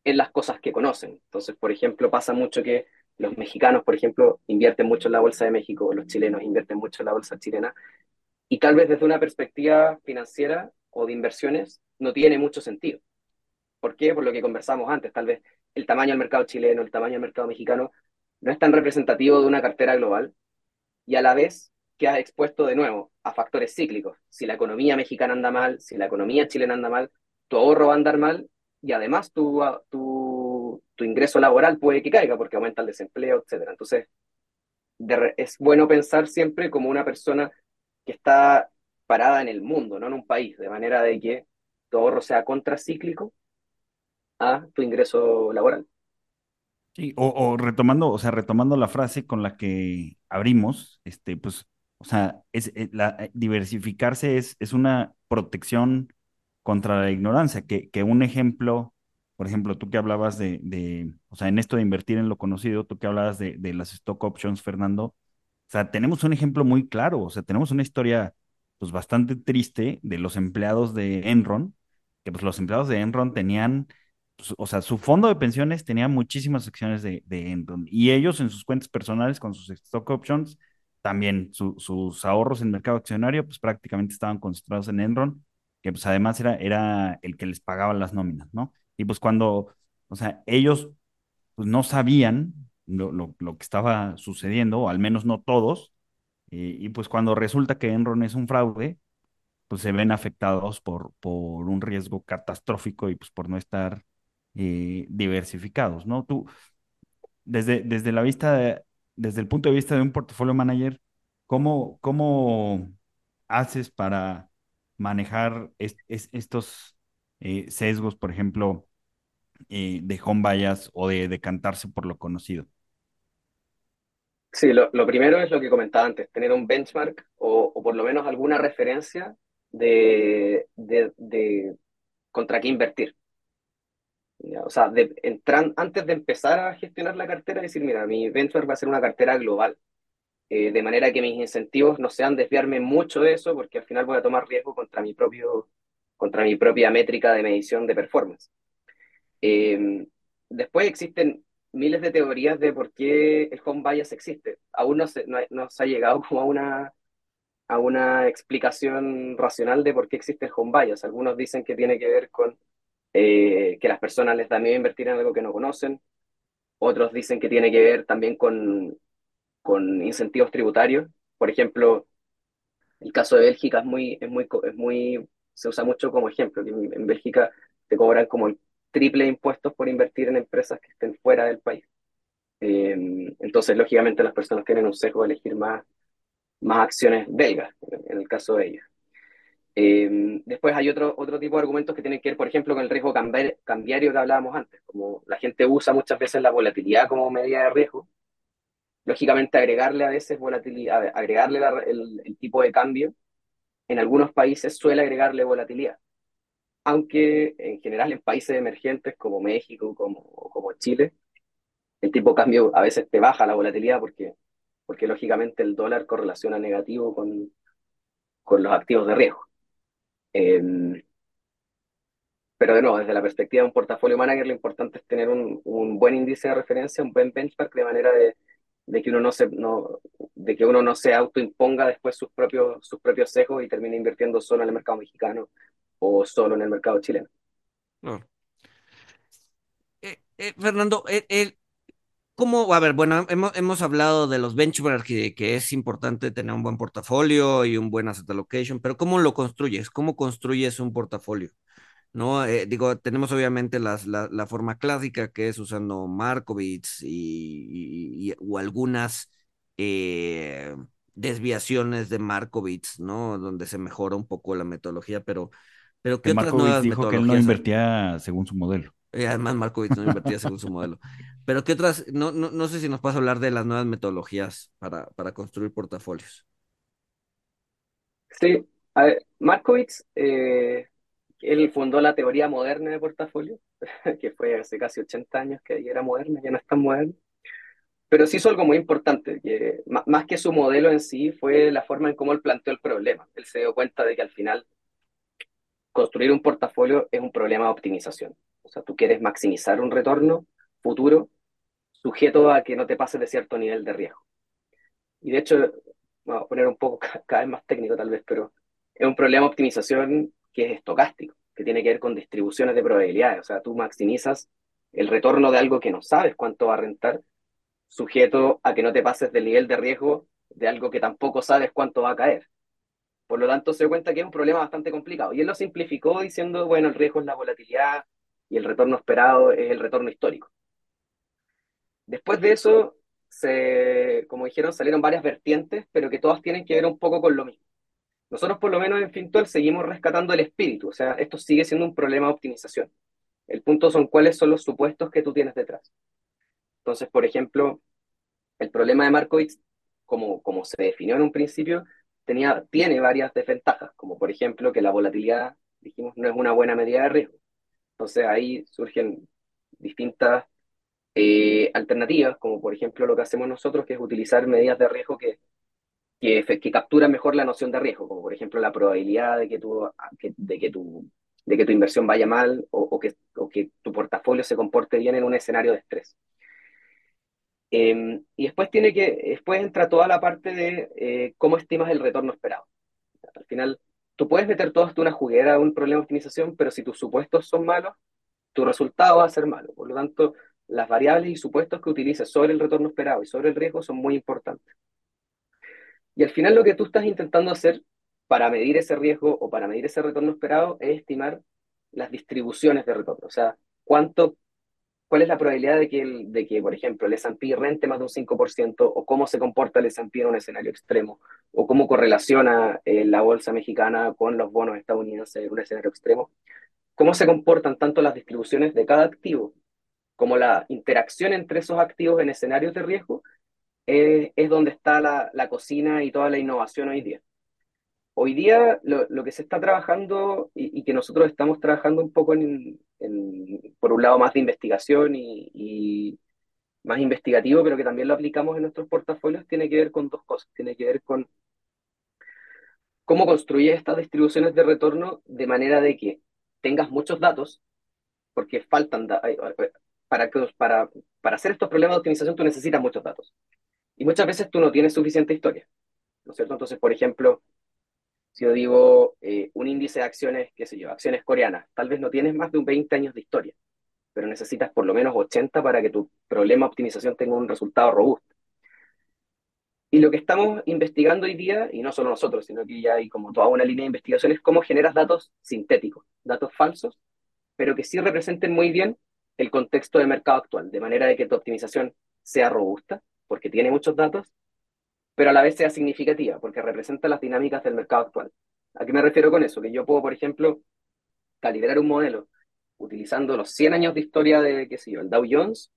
en las cosas que conocen. Entonces, por ejemplo, pasa mucho que los mexicanos, por ejemplo, invierten mucho en la bolsa de México, los chilenos invierten mucho en la bolsa chilena, y tal vez desde una perspectiva financiera o de inversiones no tiene mucho sentido. ¿Por qué? Por lo que conversamos antes, tal vez el tamaño del mercado chileno, el tamaño del mercado mexicano, no es tan representativo de una cartera global y a la vez quedas expuesto de nuevo a factores cíclicos. Si la economía mexicana anda mal, si la economía chilena anda mal, tu ahorro va a andar mal y además tu, tu, tu ingreso laboral puede que caiga porque aumenta el desempleo, etc. Entonces, de, es bueno pensar siempre como una persona que está parada en el mundo, no en un país, de manera de que tu ahorro sea contracíclico a tu ingreso laboral. Sí, o, o retomando, o sea, retomando la frase con la que abrimos, este, pues, o sea, es, es la, eh, diversificarse es, es una protección contra la ignorancia, que, que un ejemplo, por ejemplo, tú que hablabas de, o sea, en esto de invertir en lo conocido, tú que hablabas de, las stock options, Fernando, sea, tenemos un ejemplo muy claro, o sea, tenemos una historia, pues, bastante triste de los empleados de Enron, que pues los empleados de Enron tenían pues, o sea, su fondo de pensiones tenía muchísimas acciones de, Enron y ellos en sus cuentas personales con sus stock options, también su, sus ahorros en mercado accionario, pues prácticamente estaban concentrados en Enron, que pues además era, era el que les pagaba las nóminas, ¿no? Y pues cuando, o sea, ellos pues no sabían lo, lo, lo que estaba sucediendo, o al menos no todos, y, y pues cuando resulta que Enron es un fraude, pues se ven afectados por, por un riesgo catastrófico y pues por no estar eh, diversificados, ¿no? Tú, desde, desde la vista, de- desde el punto de vista de un portafolio manager, ¿cómo, cómo haces para, manejar estos eh, sesgos, por ejemplo, de home bias o de decantarse por lo conocido? Sí, lo, primero es lo que comentaba antes, tener un benchmark o, por lo menos alguna referencia de, de, contra qué invertir. O sea, de, entran, antes de empezar a gestionar la cartera, decir, mira, mi benchmark va a ser una cartera global, eh, de manera que mis incentivos no sean desviarme mucho de eso, porque al final voy a tomar riesgo contra mi, propio, contra mi propia métrica de medición de performance. Eh, después existen miles de teorías de por qué el home bias existe. Aún no se, no, se ha llegado [laughs] como a una, a una explicación racional de por qué existe el home bias. Algunos dicen que tiene que ver con eh, que las personas les da miedo invertir en algo que no conocen. Otros dicen que tiene que ver también con, con incentivos tributarios. Por ejemplo, el caso de Bélgica es muy, es muy, muy, se usa mucho como ejemplo, en Bélgica te cobran como el triple impuestos por invertir en empresas que estén fuera del país. Eh, entonces, lógicamente, las personas tienen un sesgo de elegir más, más acciones belgas, en el caso de ellas. Eh, después hay otro, otro tipo de argumentos que tienen que ver, por ejemplo, con el riesgo cambiario que hablábamos antes. Como la gente usa muchas veces la volatilidad como medida de riesgo, lógicamente agregarle a veces volatilidad, agregarle el, el, tipo de cambio, en algunos países suele agregarle volatilidad aunque en general en países emergentes como México como, como Chile, el tipo de cambio a veces te baja la volatilidad porque, porque lógicamente el dólar correlaciona negativo con, con los activos de riesgo. Em, pero de nuevo, desde la perspectiva de un portafolio manager, lo importante es tener un, un buen índice de referencia, un buen benchmark, de manera de, que uno no se, no, de que uno no se autoimponga después sus propios, sus propios sesgos y termine invirtiendo solo en el mercado mexicano o solo en el mercado chileno. Eh, eh, Fernando, eh, ¿cómo? A ver, bueno, hemos, hemos hablado de los benchmarks que, que, es importante tener un buen portafolio y un buen asset allocation, pero ¿cómo lo construyes? ¿Cómo construyes un portafolio? ¿no? digo, tenemos obviamente las, la, la, forma clásica que es usando Markowitz y, o algunas desviaciones de Markowitz, ¿no? Donde se mejora un poco la metodología, pero pero ¿qué otras nuevas dijo que él no invertía según su modelo. Eh, además, Markovich no invertía según su modelo. Pero ¿qué otras? No, no, no sé si nos puedes hablar de las nuevas metodologías para, para construir portafolios. Sí, a ver, Markovich, eh, él fundó la teoría moderna de portafolio, [laughs] que fue hace casi 80 años que era moderna, ya no es tan moderna. Pero sí hizo algo muy importante, que más que su modelo en sí, fue la forma en cómo él planteó el problema. Él se dio cuenta de que al final construir un portafolio es un problema de optimización. O sea, tú quieres maximizar un retorno futuro sujeto a que no te pases de cierto nivel de riesgo. Y de hecho, vamos a poner un poco cada vez más técnico tal vez, pero es un problema de optimización que es estocástico, que tiene que ver con distribuciones de probabilidades. O sea, tú maximizas el retorno de algo que no sabes cuánto va a rentar, sujeto a que no te pases del nivel de riesgo de algo que tampoco sabes cuánto va a caer. Por lo tanto, se cuenta que es un problema bastante complicado. Y él lo simplificó diciendo, bueno, el riesgo es la volatilidad y el retorno esperado es el retorno histórico. Después de eso, se, como dijeron, salieron varias vertientes, pero que todas tienen que ver un poco con lo mismo. Nosotros, por lo menos en Fintual, seguimos rescatando el espíritu, o sea, esto sigue siendo un problema de optimización. El punto son cuáles son los supuestos que tú tienes detrás. Entonces, por ejemplo, el problema de Markowitz, como, como se definió en un principio, tenía, tiene varias desventajas, como por ejemplo que la volatilidad, dijimos, no es una buena medida de riesgo. Entonces ahí surgen distintas eh, alternativas, como por ejemplo lo que hacemos nosotros, que es utilizar medidas de riesgo que, que, que capturan mejor la noción de riesgo, como por ejemplo la probabilidad de que tu, de que tu, de que tu inversión vaya mal o, que, o que tu portafolio se comporte bien en un escenario de estrés. Em, y después tiene que, después entra toda la parte de eh, cómo estimas el retorno esperado. Al final, tú puedes meter todo esto una juguera, un problema de optimización, pero si tus supuestos son malos, tu resultado va a ser malo. Por lo tanto, las variables y supuestos que utilices sobre el retorno esperado y sobre el riesgo son muy importantes. Y al final lo que tú estás intentando hacer para medir ese riesgo o para medir ese retorno esperado es estimar las distribuciones de retorno, o sea, cuánto cuál es la probabilidad de que, de que por ejemplo, el S&P rente más de un 5% o cómo se comporta el S&P en un escenario extremo o cómo correlaciona eh, la bolsa mexicana con los bonos estadounidenses en un escenario extremo, cómo se comportan tanto las distribuciones de cada activo como la interacción entre esos activos en escenarios de riesgo, eh, es donde está la, la, cocina y toda la innovación hoy día. Hoy día lo, lo que se está trabajando y, que nosotros estamos trabajando un poco en, por un lado más de investigación y, más investigativo, pero que también lo aplicamos en nuestros portafolios, tiene que ver con dos cosas. Tiene que ver con cómo construir estas distribuciones de retorno de manera de que tengas muchos datos, porque faltan, para, para, para hacer estos problemas de optimización tú necesitas muchos datos. Y muchas veces tú no tienes suficiente historia, ¿no es cierto? Entonces, por ejemplo, si yo digo eh, un índice de acciones, qué sé yo, acciones coreanas, tal vez no tienes más de un 20 años de historia, pero necesitas por lo menos 80 para que tu problema de optimización tenga un resultado robusto. Y lo que estamos investigando hoy día, y no solo nosotros, sino que ya hay como toda una línea de investigación, es cómo generas datos sintéticos, datos falsos, pero que sí representen muy bien el contexto de mercado actual, de manera de que tu optimización sea robusta, porque tiene muchos datos, pero a la vez sea significativa, porque representa las dinámicas del mercado actual. ¿A qué me refiero con eso? Que yo puedo, por ejemplo, calibrar un modelo utilizando los 100 años de historia de, qué sé el Dow Jones,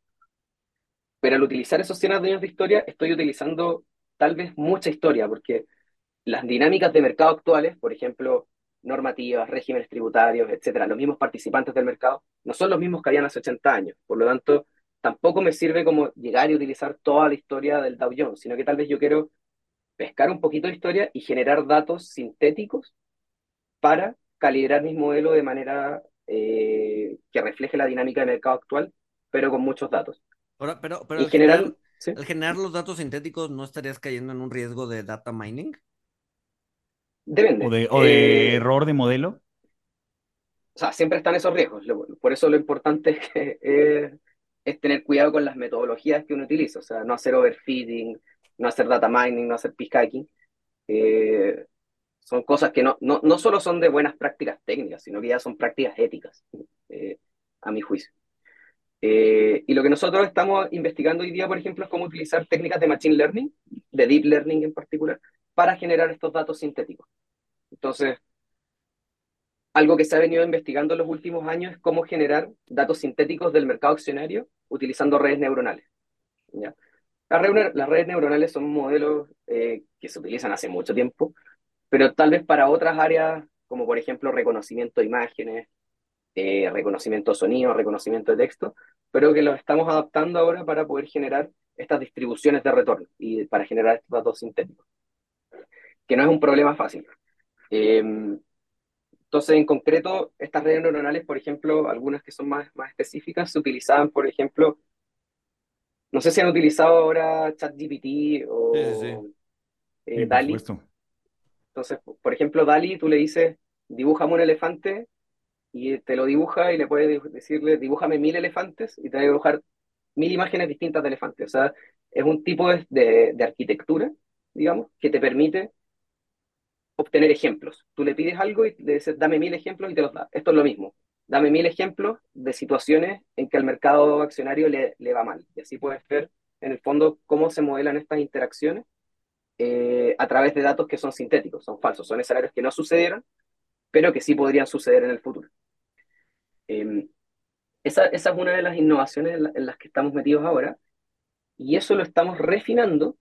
pero al utilizar esos 100 años de historia estoy utilizando tal vez mucha historia, porque las dinámicas de mercado actuales, por ejemplo, normativas, regímenes tributarios, etcétera, los mismos participantes del mercado, no son los mismos que habían hace 80 años. Por lo tanto, tampoco me sirve como llegar y utilizar toda la historia del Dow Jones, sino que tal vez yo quiero pescar un poquito de historia y generar datos sintéticos para calibrar mis modelos de manera eh, que refleje la dinámica de mercado actual, pero con muchos datos. Ahora, pero, pero en general, ¿Sí? Al generar los datos sintéticos, ¿no estarías cayendo en un riesgo de data mining? Depende. ¿O de, o de eh, error de modelo? O sea, siempre están esos riesgos. Por eso lo importante [laughs] es, que, es, es, tener cuidado con las metodologías que uno utiliza. O sea, no hacer overfitting, no hacer data mining, no hacer hacking. Eh, son cosas que no, no, no solo son de buenas prácticas técnicas, sino que ya son prácticas éticas, eh, a mi juicio. Eh, y lo que nosotros estamos investigando hoy día, por ejemplo, es cómo utilizar técnicas de Machine Learning, de Deep Learning en particular, para generar estos datos sintéticos. Entonces, algo que se ha venido investigando en los últimos años es cómo generar datos sintéticos del mercado accionario utilizando redes neuronales. ¿ya? Las, redes, las redes neuronales son modelos eh, que se utilizan hace mucho tiempo, pero tal vez para otras áreas, como por ejemplo reconocimiento de imágenes, eh, reconocimiento de sonido, reconocimiento de texto, pero que los estamos adaptando ahora para poder generar estas distribuciones de retorno y para generar estos datos sintéticos, que no es un problema fácil. Eh, entonces, en concreto, estas redes neuronales, por ejemplo, algunas que son más, más específicas, se utilizaban, por ejemplo, no sé si han utilizado ahora ChatGPT o sí, sí, sí. Eh, DALI. Entonces, por ejemplo, DALI, tú le dices, dibújame un elefante y te lo dibuja y le puedes decirle, dibújame mil elefantes y te va a dibujar mil imágenes distintas de elefantes. O sea, es un tipo de, de, de arquitectura, digamos, que te permite obtener ejemplos. Tú le pides algo y le dices, dame mil ejemplos y te los da. Esto es lo mismo. Dame mil ejemplos de situaciones en que al mercado accionario le, le va mal. Y así puedes ver, en el fondo, cómo se modelan estas interacciones eh, a través de datos que son sintéticos, son falsos, son escenarios que no sucedieron, pero que sí podrían suceder en el futuro. Eh, esa, esa, es una de las innovaciones en, la, en, las que estamos metidos ahora, y eso lo estamos refinando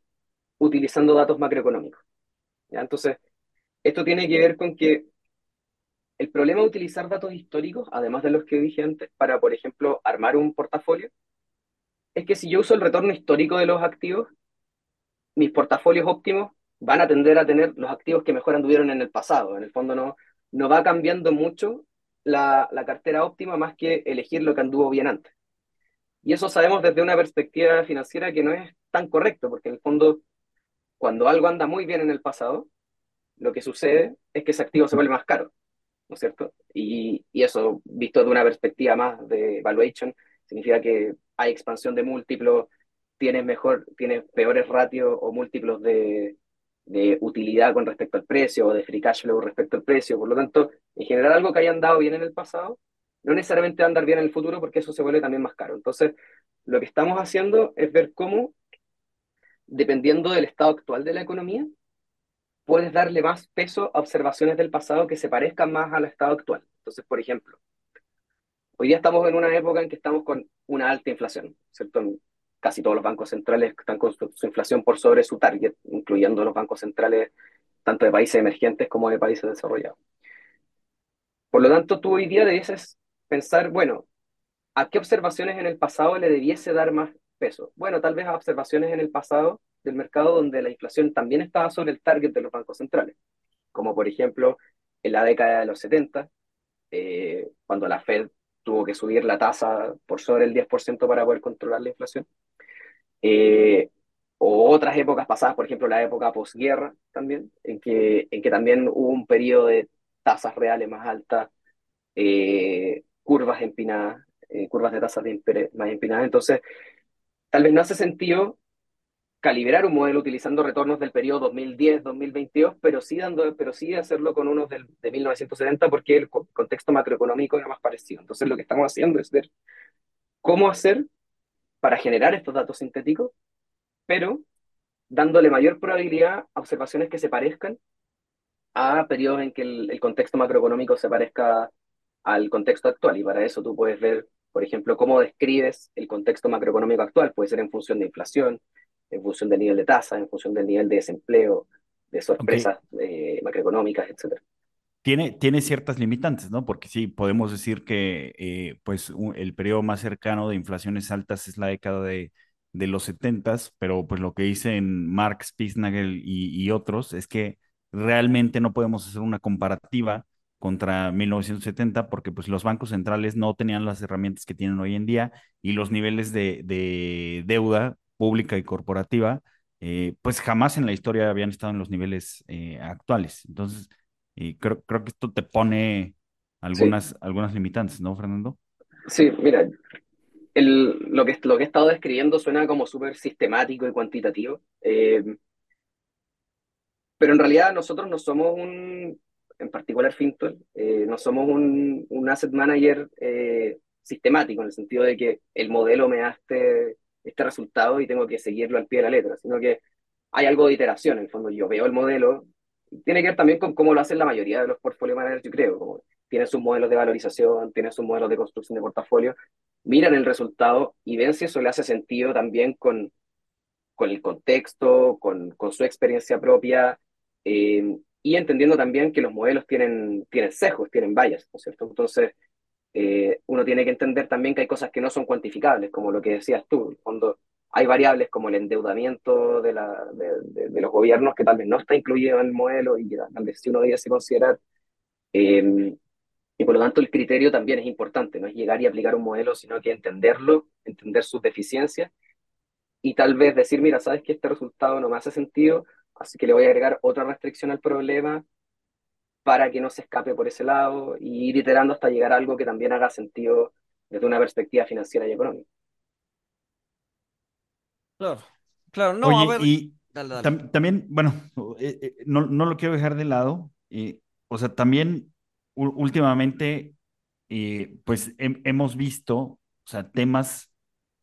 utilizando datos macroeconómicos. Entonces, esto tiene que ver con que el problema de utilizar datos históricos, además de los que dije antes, para, por ejemplo, armar un portafolio, es que si yo uso el retorno histórico de los activos, mis portafolios óptimos van a tender a tener los activos que mejor anduvieron en el pasado. En el fondo no, no va cambiando mucho la, la, cartera óptima más que elegir lo que anduvo bien antes. Y eso sabemos desde una perspectiva financiera que no es tan correcto, porque en el fondo, cuando algo anda muy bien en el pasado, lo que sucede es que ese activo se vuelve más caro, ¿no es cierto? Y, y eso, visto de una perspectiva más de valuation, significa que hay expansión de múltiplos, tienes mejor, tienes peores ratios o múltiplos de, de utilidad con respecto al precio o de free cash flow respecto al precio. Por lo tanto, en general algo que haya andado bien en el pasado, no necesariamente va a andar bien en el futuro porque eso se vuelve también más caro. Entonces, lo que estamos haciendo es ver cómo, dependiendo del estado actual de la economía, puedes darle más peso a observaciones del pasado que se parezcan más al estado actual. Entonces, por ejemplo, hoy día estamos en una época en que estamos con una alta inflación, ¿cierto? Casi todos los bancos centrales están con su, inflación por sobre su target, incluyendo los bancos centrales tanto de países emergentes como de países desarrollados. Por lo tanto, tú hoy día debieses pensar, bueno, ¿a qué observaciones en el pasado le debiese dar más peso? Bueno, tal vez a observaciones en el pasado del mercado donde la inflación también estaba sobre el target de los bancos centrales, como por ejemplo en la década de los 70, eh, cuando la Fed tuvo que subir la tasa por sobre el 10% para poder controlar la inflación. Eh, o otras épocas pasadas, por ejemplo la época posguerra también, en que, en que también hubo un periodo de tasas reales más altas, eh, curvas empinadas, eh, curvas de tasas de más empinadas. Entonces, tal vez no hace sentido calibrar un modelo utilizando retornos del periodo 2010-2022, pero sí pero sí hacerlo con unos del, de 1970 porque el contexto macroeconómico era más parecido. Entonces, lo que estamos haciendo es ver cómo hacer para generar estos datos sintéticos pero dándole mayor probabilidad a observaciones que se parezcan a periodos en que el, el, contexto macroeconómico se parezca al contexto actual. Y para eso tú puedes ver, por ejemplo, cómo describes el contexto macroeconómico actual. Puede ser en función de inflación, en función del nivel de tasa, en función del nivel de desempleo, de sorpresas okay. eh, macroeconómicas, etc. Tiene, tiene ciertas limitantes, ¿no? Porque sí, podemos decir que eh, pues, un, el periodo más cercano de inflaciones altas es la década de de los 70 pero pues lo que dicen Mark Spitznagel y, y, otros es que realmente no podemos hacer una comparativa contra 1970 porque pues los bancos centrales no tenían las herramientas que tienen hoy en día y los niveles de, de deuda pública y corporativa eh, pues jamás en la historia habían estado en los niveles eh, actuales. Entonces, eh, creo, creo que esto te pone algunas, sí. algunas limitantes, ¿no, Fernando? Sí, mira, el, lo, que, lo que he estado describiendo suena como súper sistemático y cuantitativo, eh, pero en realidad nosotros no somos un, en particular Fintual, eh, no somos un, un asset manager sistemático, en el sentido de que el modelo me da este, resultado y tengo que seguirlo al pie de la letra, sino que hay algo de iteración, en el fondo yo veo el modelo, tiene que ver también con cómo lo hacen la mayoría de los portfolio managers, yo creo, como tienen sus modelos de valorización, tienen sus modelos de construcción de portafolio, miran el resultado y ven si eso le hace sentido también con, con el contexto, con, con su experiencia propia, eh, y entendiendo también que los modelos tienen, tienen sesgos, tienen vallas, ¿no es cierto? Entonces, eh, uno tiene que entender también que hay cosas que no son cuantificables, como lo que decías tú, fondo hay variables como el endeudamiento de, la, de, los gobiernos que tal vez no está incluido en el modelo y que tal vez si uno debe considerar. Eh, y por lo tanto el criterio también es importante, no es llegar y aplicar un modelo, sino que entenderlo, entender sus deficiencias y tal vez decir, mira, sabes que este resultado no me hace sentido, así que le voy a agregar otra restricción al problema para que no se escape por ese lado y ir iterando hasta llegar a algo que también haga sentido desde una perspectiva financiera y económica. Claro, claro, no, Oye, a ver. y Dale, dale. tam- también, bueno, eh, eh, no, no lo quiero dejar de lado, eh, o sea, también últimamente, eh, pues hem- hemos visto, o sea, temas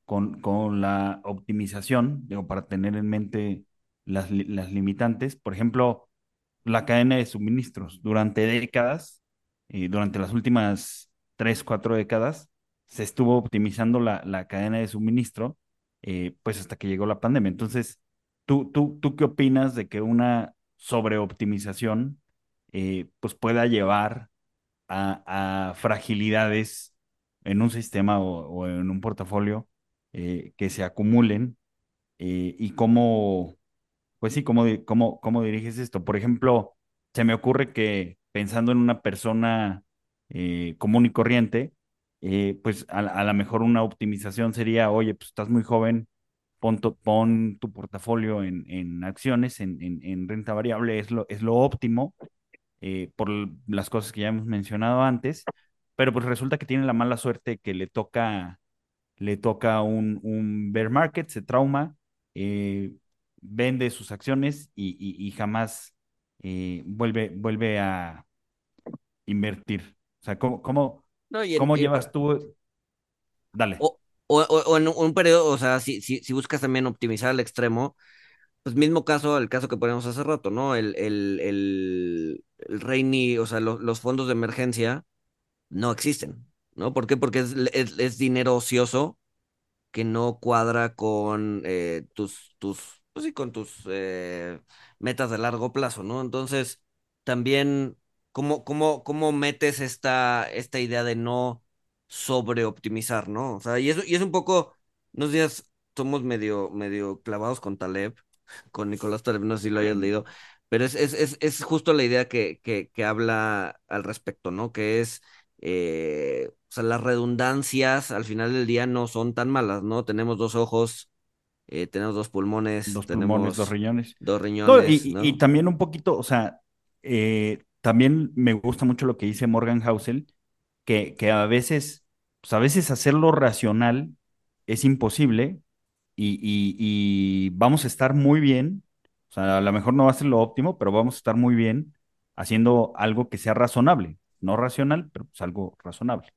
con, con la optimización, digo, para tener en mente las, li- las limitantes, por ejemplo, la cadena de suministros. Durante décadas, eh, durante las últimas tres, cuatro décadas, se estuvo optimizando la, la cadena de suministro, eh, pues hasta que llegó la pandemia. Entonces, ¿tú, tú, tú qué opinas de que una sobreoptimización eh, pues pueda llevar a, fragilidades en un sistema o, o en un portafolio eh, que se acumulen y cómo, pues sí, cómo, cómo, cómo diriges esto. Por ejemplo, se me ocurre que pensando en una persona eh, común y corriente, eh, pues a, a lo mejor una optimización sería, oye, pues estás muy joven, pon tu, tu portafolio en, en acciones, en, en, en renta variable, es lo, es lo óptimo eh, por las cosas que ya hemos mencionado antes, pero pues resulta que tiene la mala suerte que le toca, le toca un, un bear market, se trauma, eh, vende sus acciones y, y- y jamás eh, vuelve, vuelve a invertir. O sea, ¿cómo, cómo, No, cómo llevas tú? Dale. o, o, o- en un periodo, o sea, si, si, si buscas también optimizar al extremo, pues mismo caso, el caso que ponemos hace rato, ¿no? El, el, el, el Rainy, o sea, lo- los fondos de emergencia no existen, ¿no? ¿Por qué? Porque es, es, es dinero ocioso que no cuadra con eh, tus, tus, pues sí, con tus eh, metas de largo plazo, ¿no? Entonces, también, ¿cómo, cómo, cómo metes esta, esta idea de no sobreoptimizar, ¿no? O sea, y es, y es un poco, unos días somos medio, medio clavados con Taleb, con Nicolás Taleb, no sé si lo hayas leído, pero es, es, es, es justo la idea que, que, habla al respecto, ¿no? Que es eh, o sea, las redundancias al final del día no son tan malas, ¿no? Tenemos dos ojos, eh, tenemos dos pulmones, Dos pulmones, dos riñones. dos riñones, y- ¿no? y también un poquito, o sea, eh, también me gusta mucho lo que dice Morgan Housel, que, que a veces, pues a veces hacerlo racional es imposible y, y- y vamos a estar muy bien, o sea, a lo mejor no va a ser lo óptimo, pero vamos a estar muy bien haciendo algo que sea razonable, no racional, pero pues algo razonable.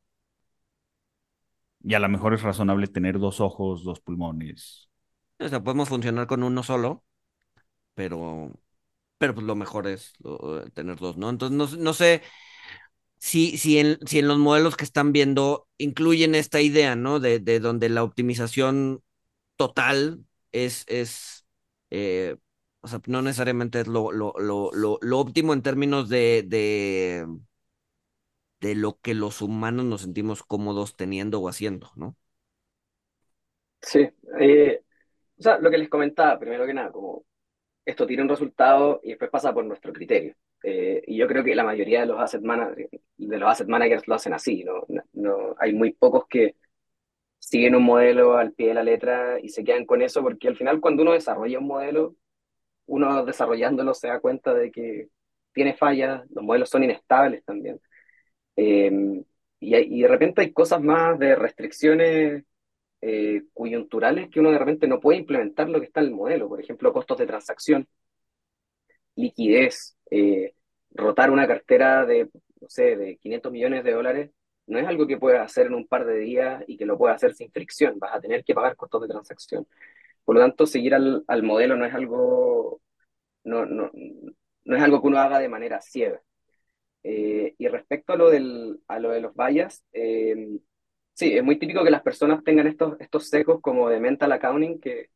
Y a lo mejor es razonable tener dos ojos, dos pulmones. O sea, podemos funcionar con uno solo, pero, pero pues lo mejor es tener dos, ¿no? Entonces, no, no sé si, si, en, si en los modelos que están viendo incluyen esta idea, ¿no? De, de donde la optimización total es, es eh, o sea, no necesariamente es lo, lo, lo, lo, lo óptimo en términos de, de, de lo que los humanos nos sentimos cómodos teniendo o haciendo, ¿no? Sí, eh, o sea, lo que les comentaba, primero que nada, como esto tiene un resultado y después pasa por nuestro criterio. Eh, y yo creo que la mayoría de los asset managers, de los asset managers lo hacen así, ¿no? No, no- hay muy pocos que siguen un modelo al pie de la letra y se quedan con eso, porque al final cuando uno desarrolla un modelo, uno desarrollándolo se da cuenta de que tiene fallas, los modelos son inestables también. Eh, y, y de repente hay cosas más de restricciones eh, que uno de repente no puede implementar lo que está en el modelo. Por ejemplo, costos de transacción, liquidez, eh, rotar una cartera de, no sé, de 500 millones de dólares, no es algo que puedas hacer en un par de días y que lo puedas hacer sin fricción. Vas a tener que pagar costos de transacción. Por lo tanto, seguir al, al modelo no es algo, no, no, no es algo que uno haga de manera ciega. Eh, y respecto a lo, del, a lo de los eh, sí, es muy típico que las personas tengan estos, estos secos como de mental accounting que,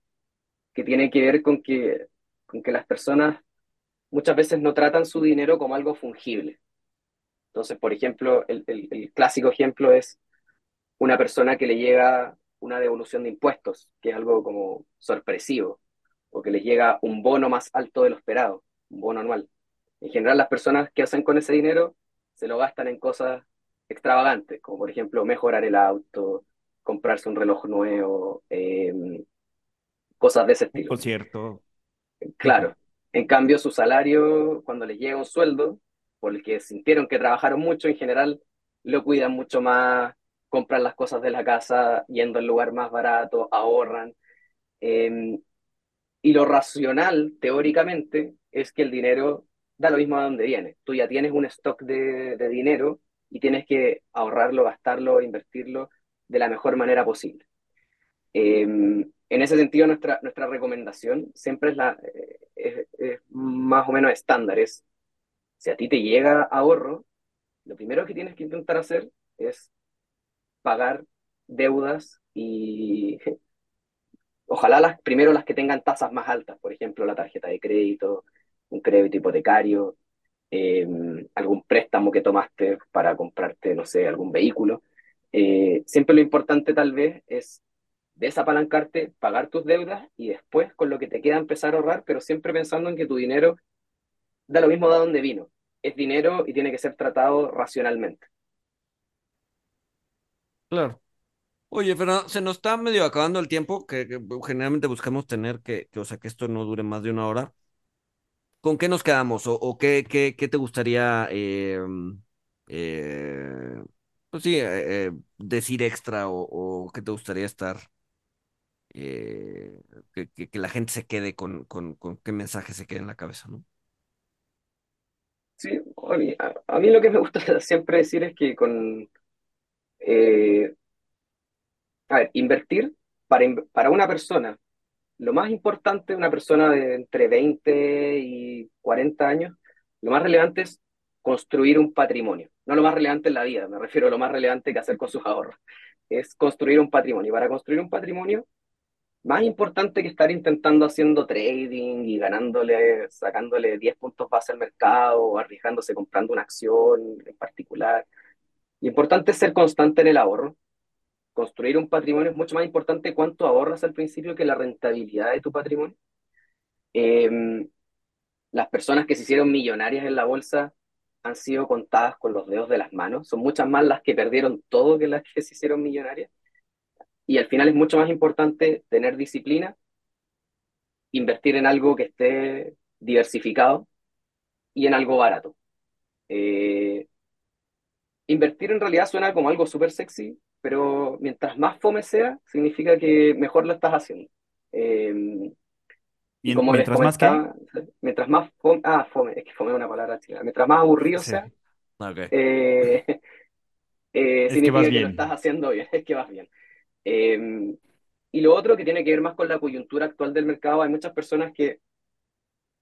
que tiene que ver con que, con que las personas muchas veces no tratan su dinero como algo fungible. Entonces, por ejemplo, el, el, el clásico ejemplo es una persona que le llega una devolución de impuestos, que es algo como sorpresivo, o que les llega un bono más alto de lo esperado, un bono anual. En general, las personas que hacen con ese dinero se lo gastan en cosas extravagantes, como por ejemplo mejorar el auto, comprarse un reloj nuevo, eh, cosas de ese Un estilo. concierto. Claro. En cambio, su salario, cuando les llega un sueldo, por el que sintieron que trabajaron mucho, en general lo cuidan mucho más, compran las cosas de la casa yendo al lugar más barato, ahorran. Eh, y lo racional, teóricamente, es que el dinero da lo mismo a dónde viene. Tú ya tienes un stock de, de dinero y tienes que ahorrarlo, gastarlo, invertirlo de la mejor manera posible. Eh, en ese sentido, nuestra, nuestra recomendación siempre es, la, eh, es más o menos estándar. Es, si a ti te llega ahorro, lo primero que tienes que intentar hacer es pagar deudas y [laughs] ojalá las, primero las que tengan tasas más altas, por ejemplo, la tarjeta de crédito, un crédito hipotecario, eh, algún préstamo que tomaste para comprarte, no sé, algún vehículo. Eh, siempre lo importante tal vez es desapalancarte, pagar tus deudas y después con lo que te queda empezar a ahorrar, pero siempre pensando en que tu dinero da lo mismo de dónde vino. Es dinero y tiene que ser tratado racionalmente. Claro. Oye, Fernando, se nos está medio acabando el tiempo, que, que generalmente buscamos tener que, que, o sea, que esto no dure más de una hora. ¿Con qué nos quedamos? ¿O, qué, te gustaría, eh, eh, pues sí, eh, eh, decir extra o, qué te gustaría estar, que, la gente se quede con, qué mensaje se quede en la cabeza, ¿no? Sí, a mí, lo que me gusta [laughs] siempre decir es que con, a ver, invertir para, in- para una persona lo más importante de una persona de entre 20 y 40 años, lo más relevante es construir un patrimonio. No lo más relevante en la vida, me refiero a lo más relevante que hacer con sus ahorros. Es construir un patrimonio. Y para construir un patrimonio, más importante que estar intentando haciendo trading y ganándole, sacándole 10 puntos base al mercado o arriesgándose comprando una acción en particular. Importante es ser constante en el ahorro. Construir un patrimonio es mucho más importante cuánto ahorras al principio que la rentabilidad de tu patrimonio. Em, las personas que se hicieron millonarias en la bolsa han sido contadas con los dedos de las manos. Son muchas más las que perdieron todo que las que se hicieron millonarias. Y al final es mucho más importante tener disciplina, invertir en algo que esté diversificado y en algo barato. Eh, invertir en realidad suena como algo súper sexy, pero mientras más fome sea, significa que mejor lo estás haciendo. Eh, ¿Y como les mientras más mientras más fome, ah, fome, es que fome es una palabra chilena, mientras más aburrido Sí. sea, Ok. eh, [laughs] eh, Es que vas significa que lo estás haciendo bien, [laughs] es que vas bien. Eh, y lo otro que tiene que ver más con la coyuntura actual del mercado, hay muchas personas que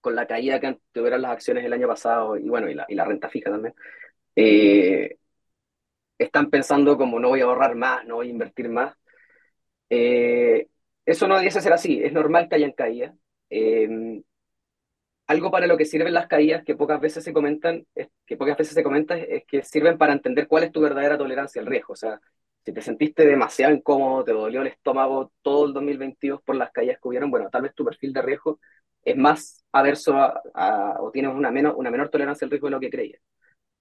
con la caída que tuvieron las acciones el año pasado y bueno, y la, y la renta fija también, eh, están pensando como no voy a ahorrar más, no voy a invertir más. Eh, eso no debiese ser así, es normal que hayan caídas. Eh, algo para lo que sirven las caídas que pocas veces se comentan, es, que pocas veces se comenta es, que sirven para entender cuál es tu verdadera tolerancia al riesgo. O sea, si te sentiste demasiado incómodo, te dolió el estómago todo el 2022 por las caídas que hubieron, bueno, tal vez tu perfil de riesgo es más averso a- o tienes una, menos, una menor tolerancia al riesgo de lo que creías.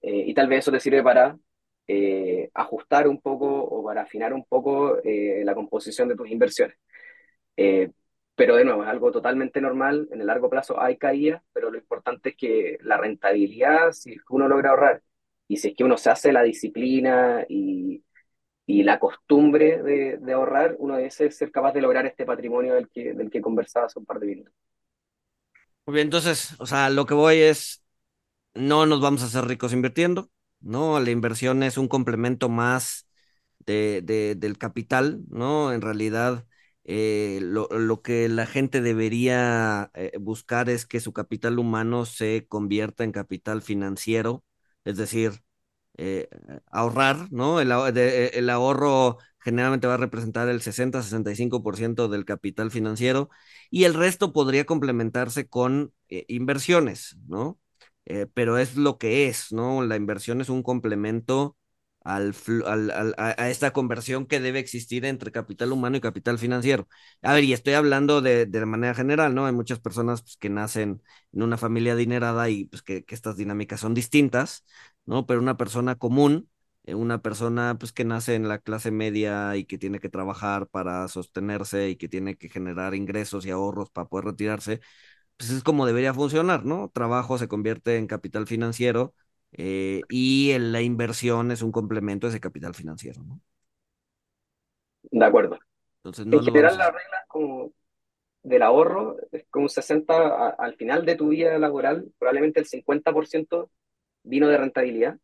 Eh, y tal vez eso te sirve para eh, ajustar un poco o para afinar un poco eh, la composición de tus inversiones. Eh, pero de nuevo, es algo totalmente normal. En el largo plazo hay caídas, pero lo importante es que la rentabilidad, si uno logra ahorrar y si es que uno se hace la disciplina y, la costumbre de, ahorrar, uno debe ser capaz de lograr este patrimonio del que, del conversaba hace un par de minutos. Muy bien, entonces, o sea, lo que voy es, no nos vamos a hacer ricos invirtiendo, ¿no? La inversión es un complemento más de, de- del capital, ¿no? En realidad, eh, lo, lo que la gente debería eh, buscar es que su capital humano se convierta en capital financiero, es decir, eh, ahorrar, ¿no? El, el ahorro generalmente va a representar el 60-65% del capital financiero y el resto podría complementarse con inversiones, ¿no? Eh, pero es lo que es, ¿no? La inversión es un complemento al, a esta conversión que debe existir entre capital humano y capital financiero. A ver, y estoy hablando de, de manera general, ¿no? Hay muchas personas pues, que nacen en una familia adinerada y pues que, que estas dinámicas son distintas, ¿no? Pero una persona común, eh, una persona pues que nace en la clase media y que tiene que trabajar para sostenerse y que tiene que generar ingresos y ahorros para poder retirarse, pues es como debería funcionar, ¿no? Trabajo se convierte en capital financiero eh, y la inversión es un complemento a ese capital financiero, ¿no? De acuerdo. Entonces no En general, a la regla es como del ahorro es como un 60, a- al final de tu vida laboral, probablemente el 50% vino de rentabilidad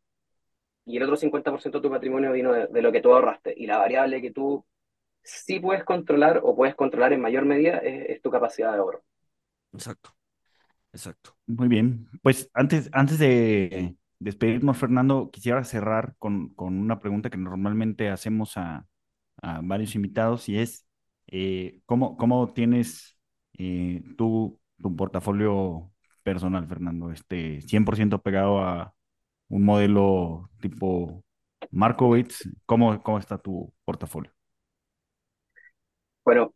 y el otro 50% de tu patrimonio vino de, de lo que tú ahorraste. Y la variable que tú sí puedes controlar o puedes controlar en mayor medida es, es tu capacidad de ahorro. Exacto, exacto. Muy bien. Pues antes, antes de despedirnos, Fernando, quisiera cerrar con, con una pregunta que normalmente hacemos a, a varios invitados y es, eh, ¿cómo, cómo tienes eh, tú tu portafolio personal, Fernando? Este, 100% pegado a un modelo tipo Markowitz. ¿Cómo, cómo está tu portafolio? Bueno,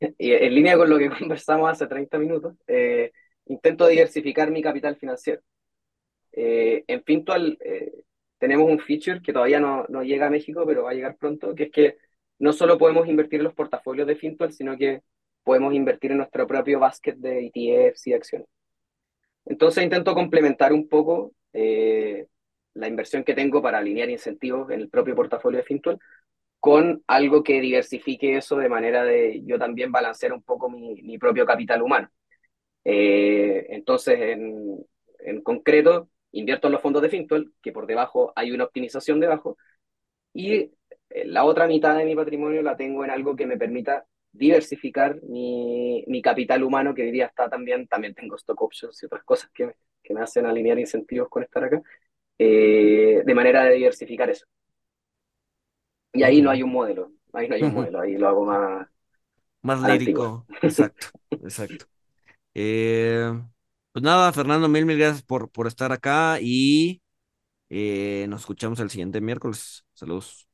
en línea con lo que [laughs] conversamos hace 30 minutos, eh, intento diversificar mi capital financiero. Eh, en Fintual eh, tenemos un feature que todavía no, no llega a México, pero va a llegar pronto, que es que no solo podemos invertir en los portafolios de Fintual, sino que podemos invertir en nuestro propio basket de ETFs y acciones. Entonces intento complementar un poco eh, la inversión que tengo para alinear incentivos en el propio portafolio de Fintual con algo que diversifique eso de manera de yo también balancear un poco mi, mi propio capital humano. Eh, entonces, en, en concreto, invierto en los fondos de Fintual, que por debajo hay una optimización debajo, y eh, la otra mitad de mi patrimonio la tengo en algo que me permita diversificar mi, mi capital humano, que diría está también, también tengo stock options y otras cosas que, que me hacen alinear incentivos con estar acá, eh, de manera de diversificar eso. Y ahí no hay un modelo, ahí no hay un modelo, ahí lo hago más... Más lírico, exacto, exacto. Eh, pues nada, Fernando, mil, mil gracias por, por estar acá y eh, nos escuchamos el siguiente miércoles. Saludos.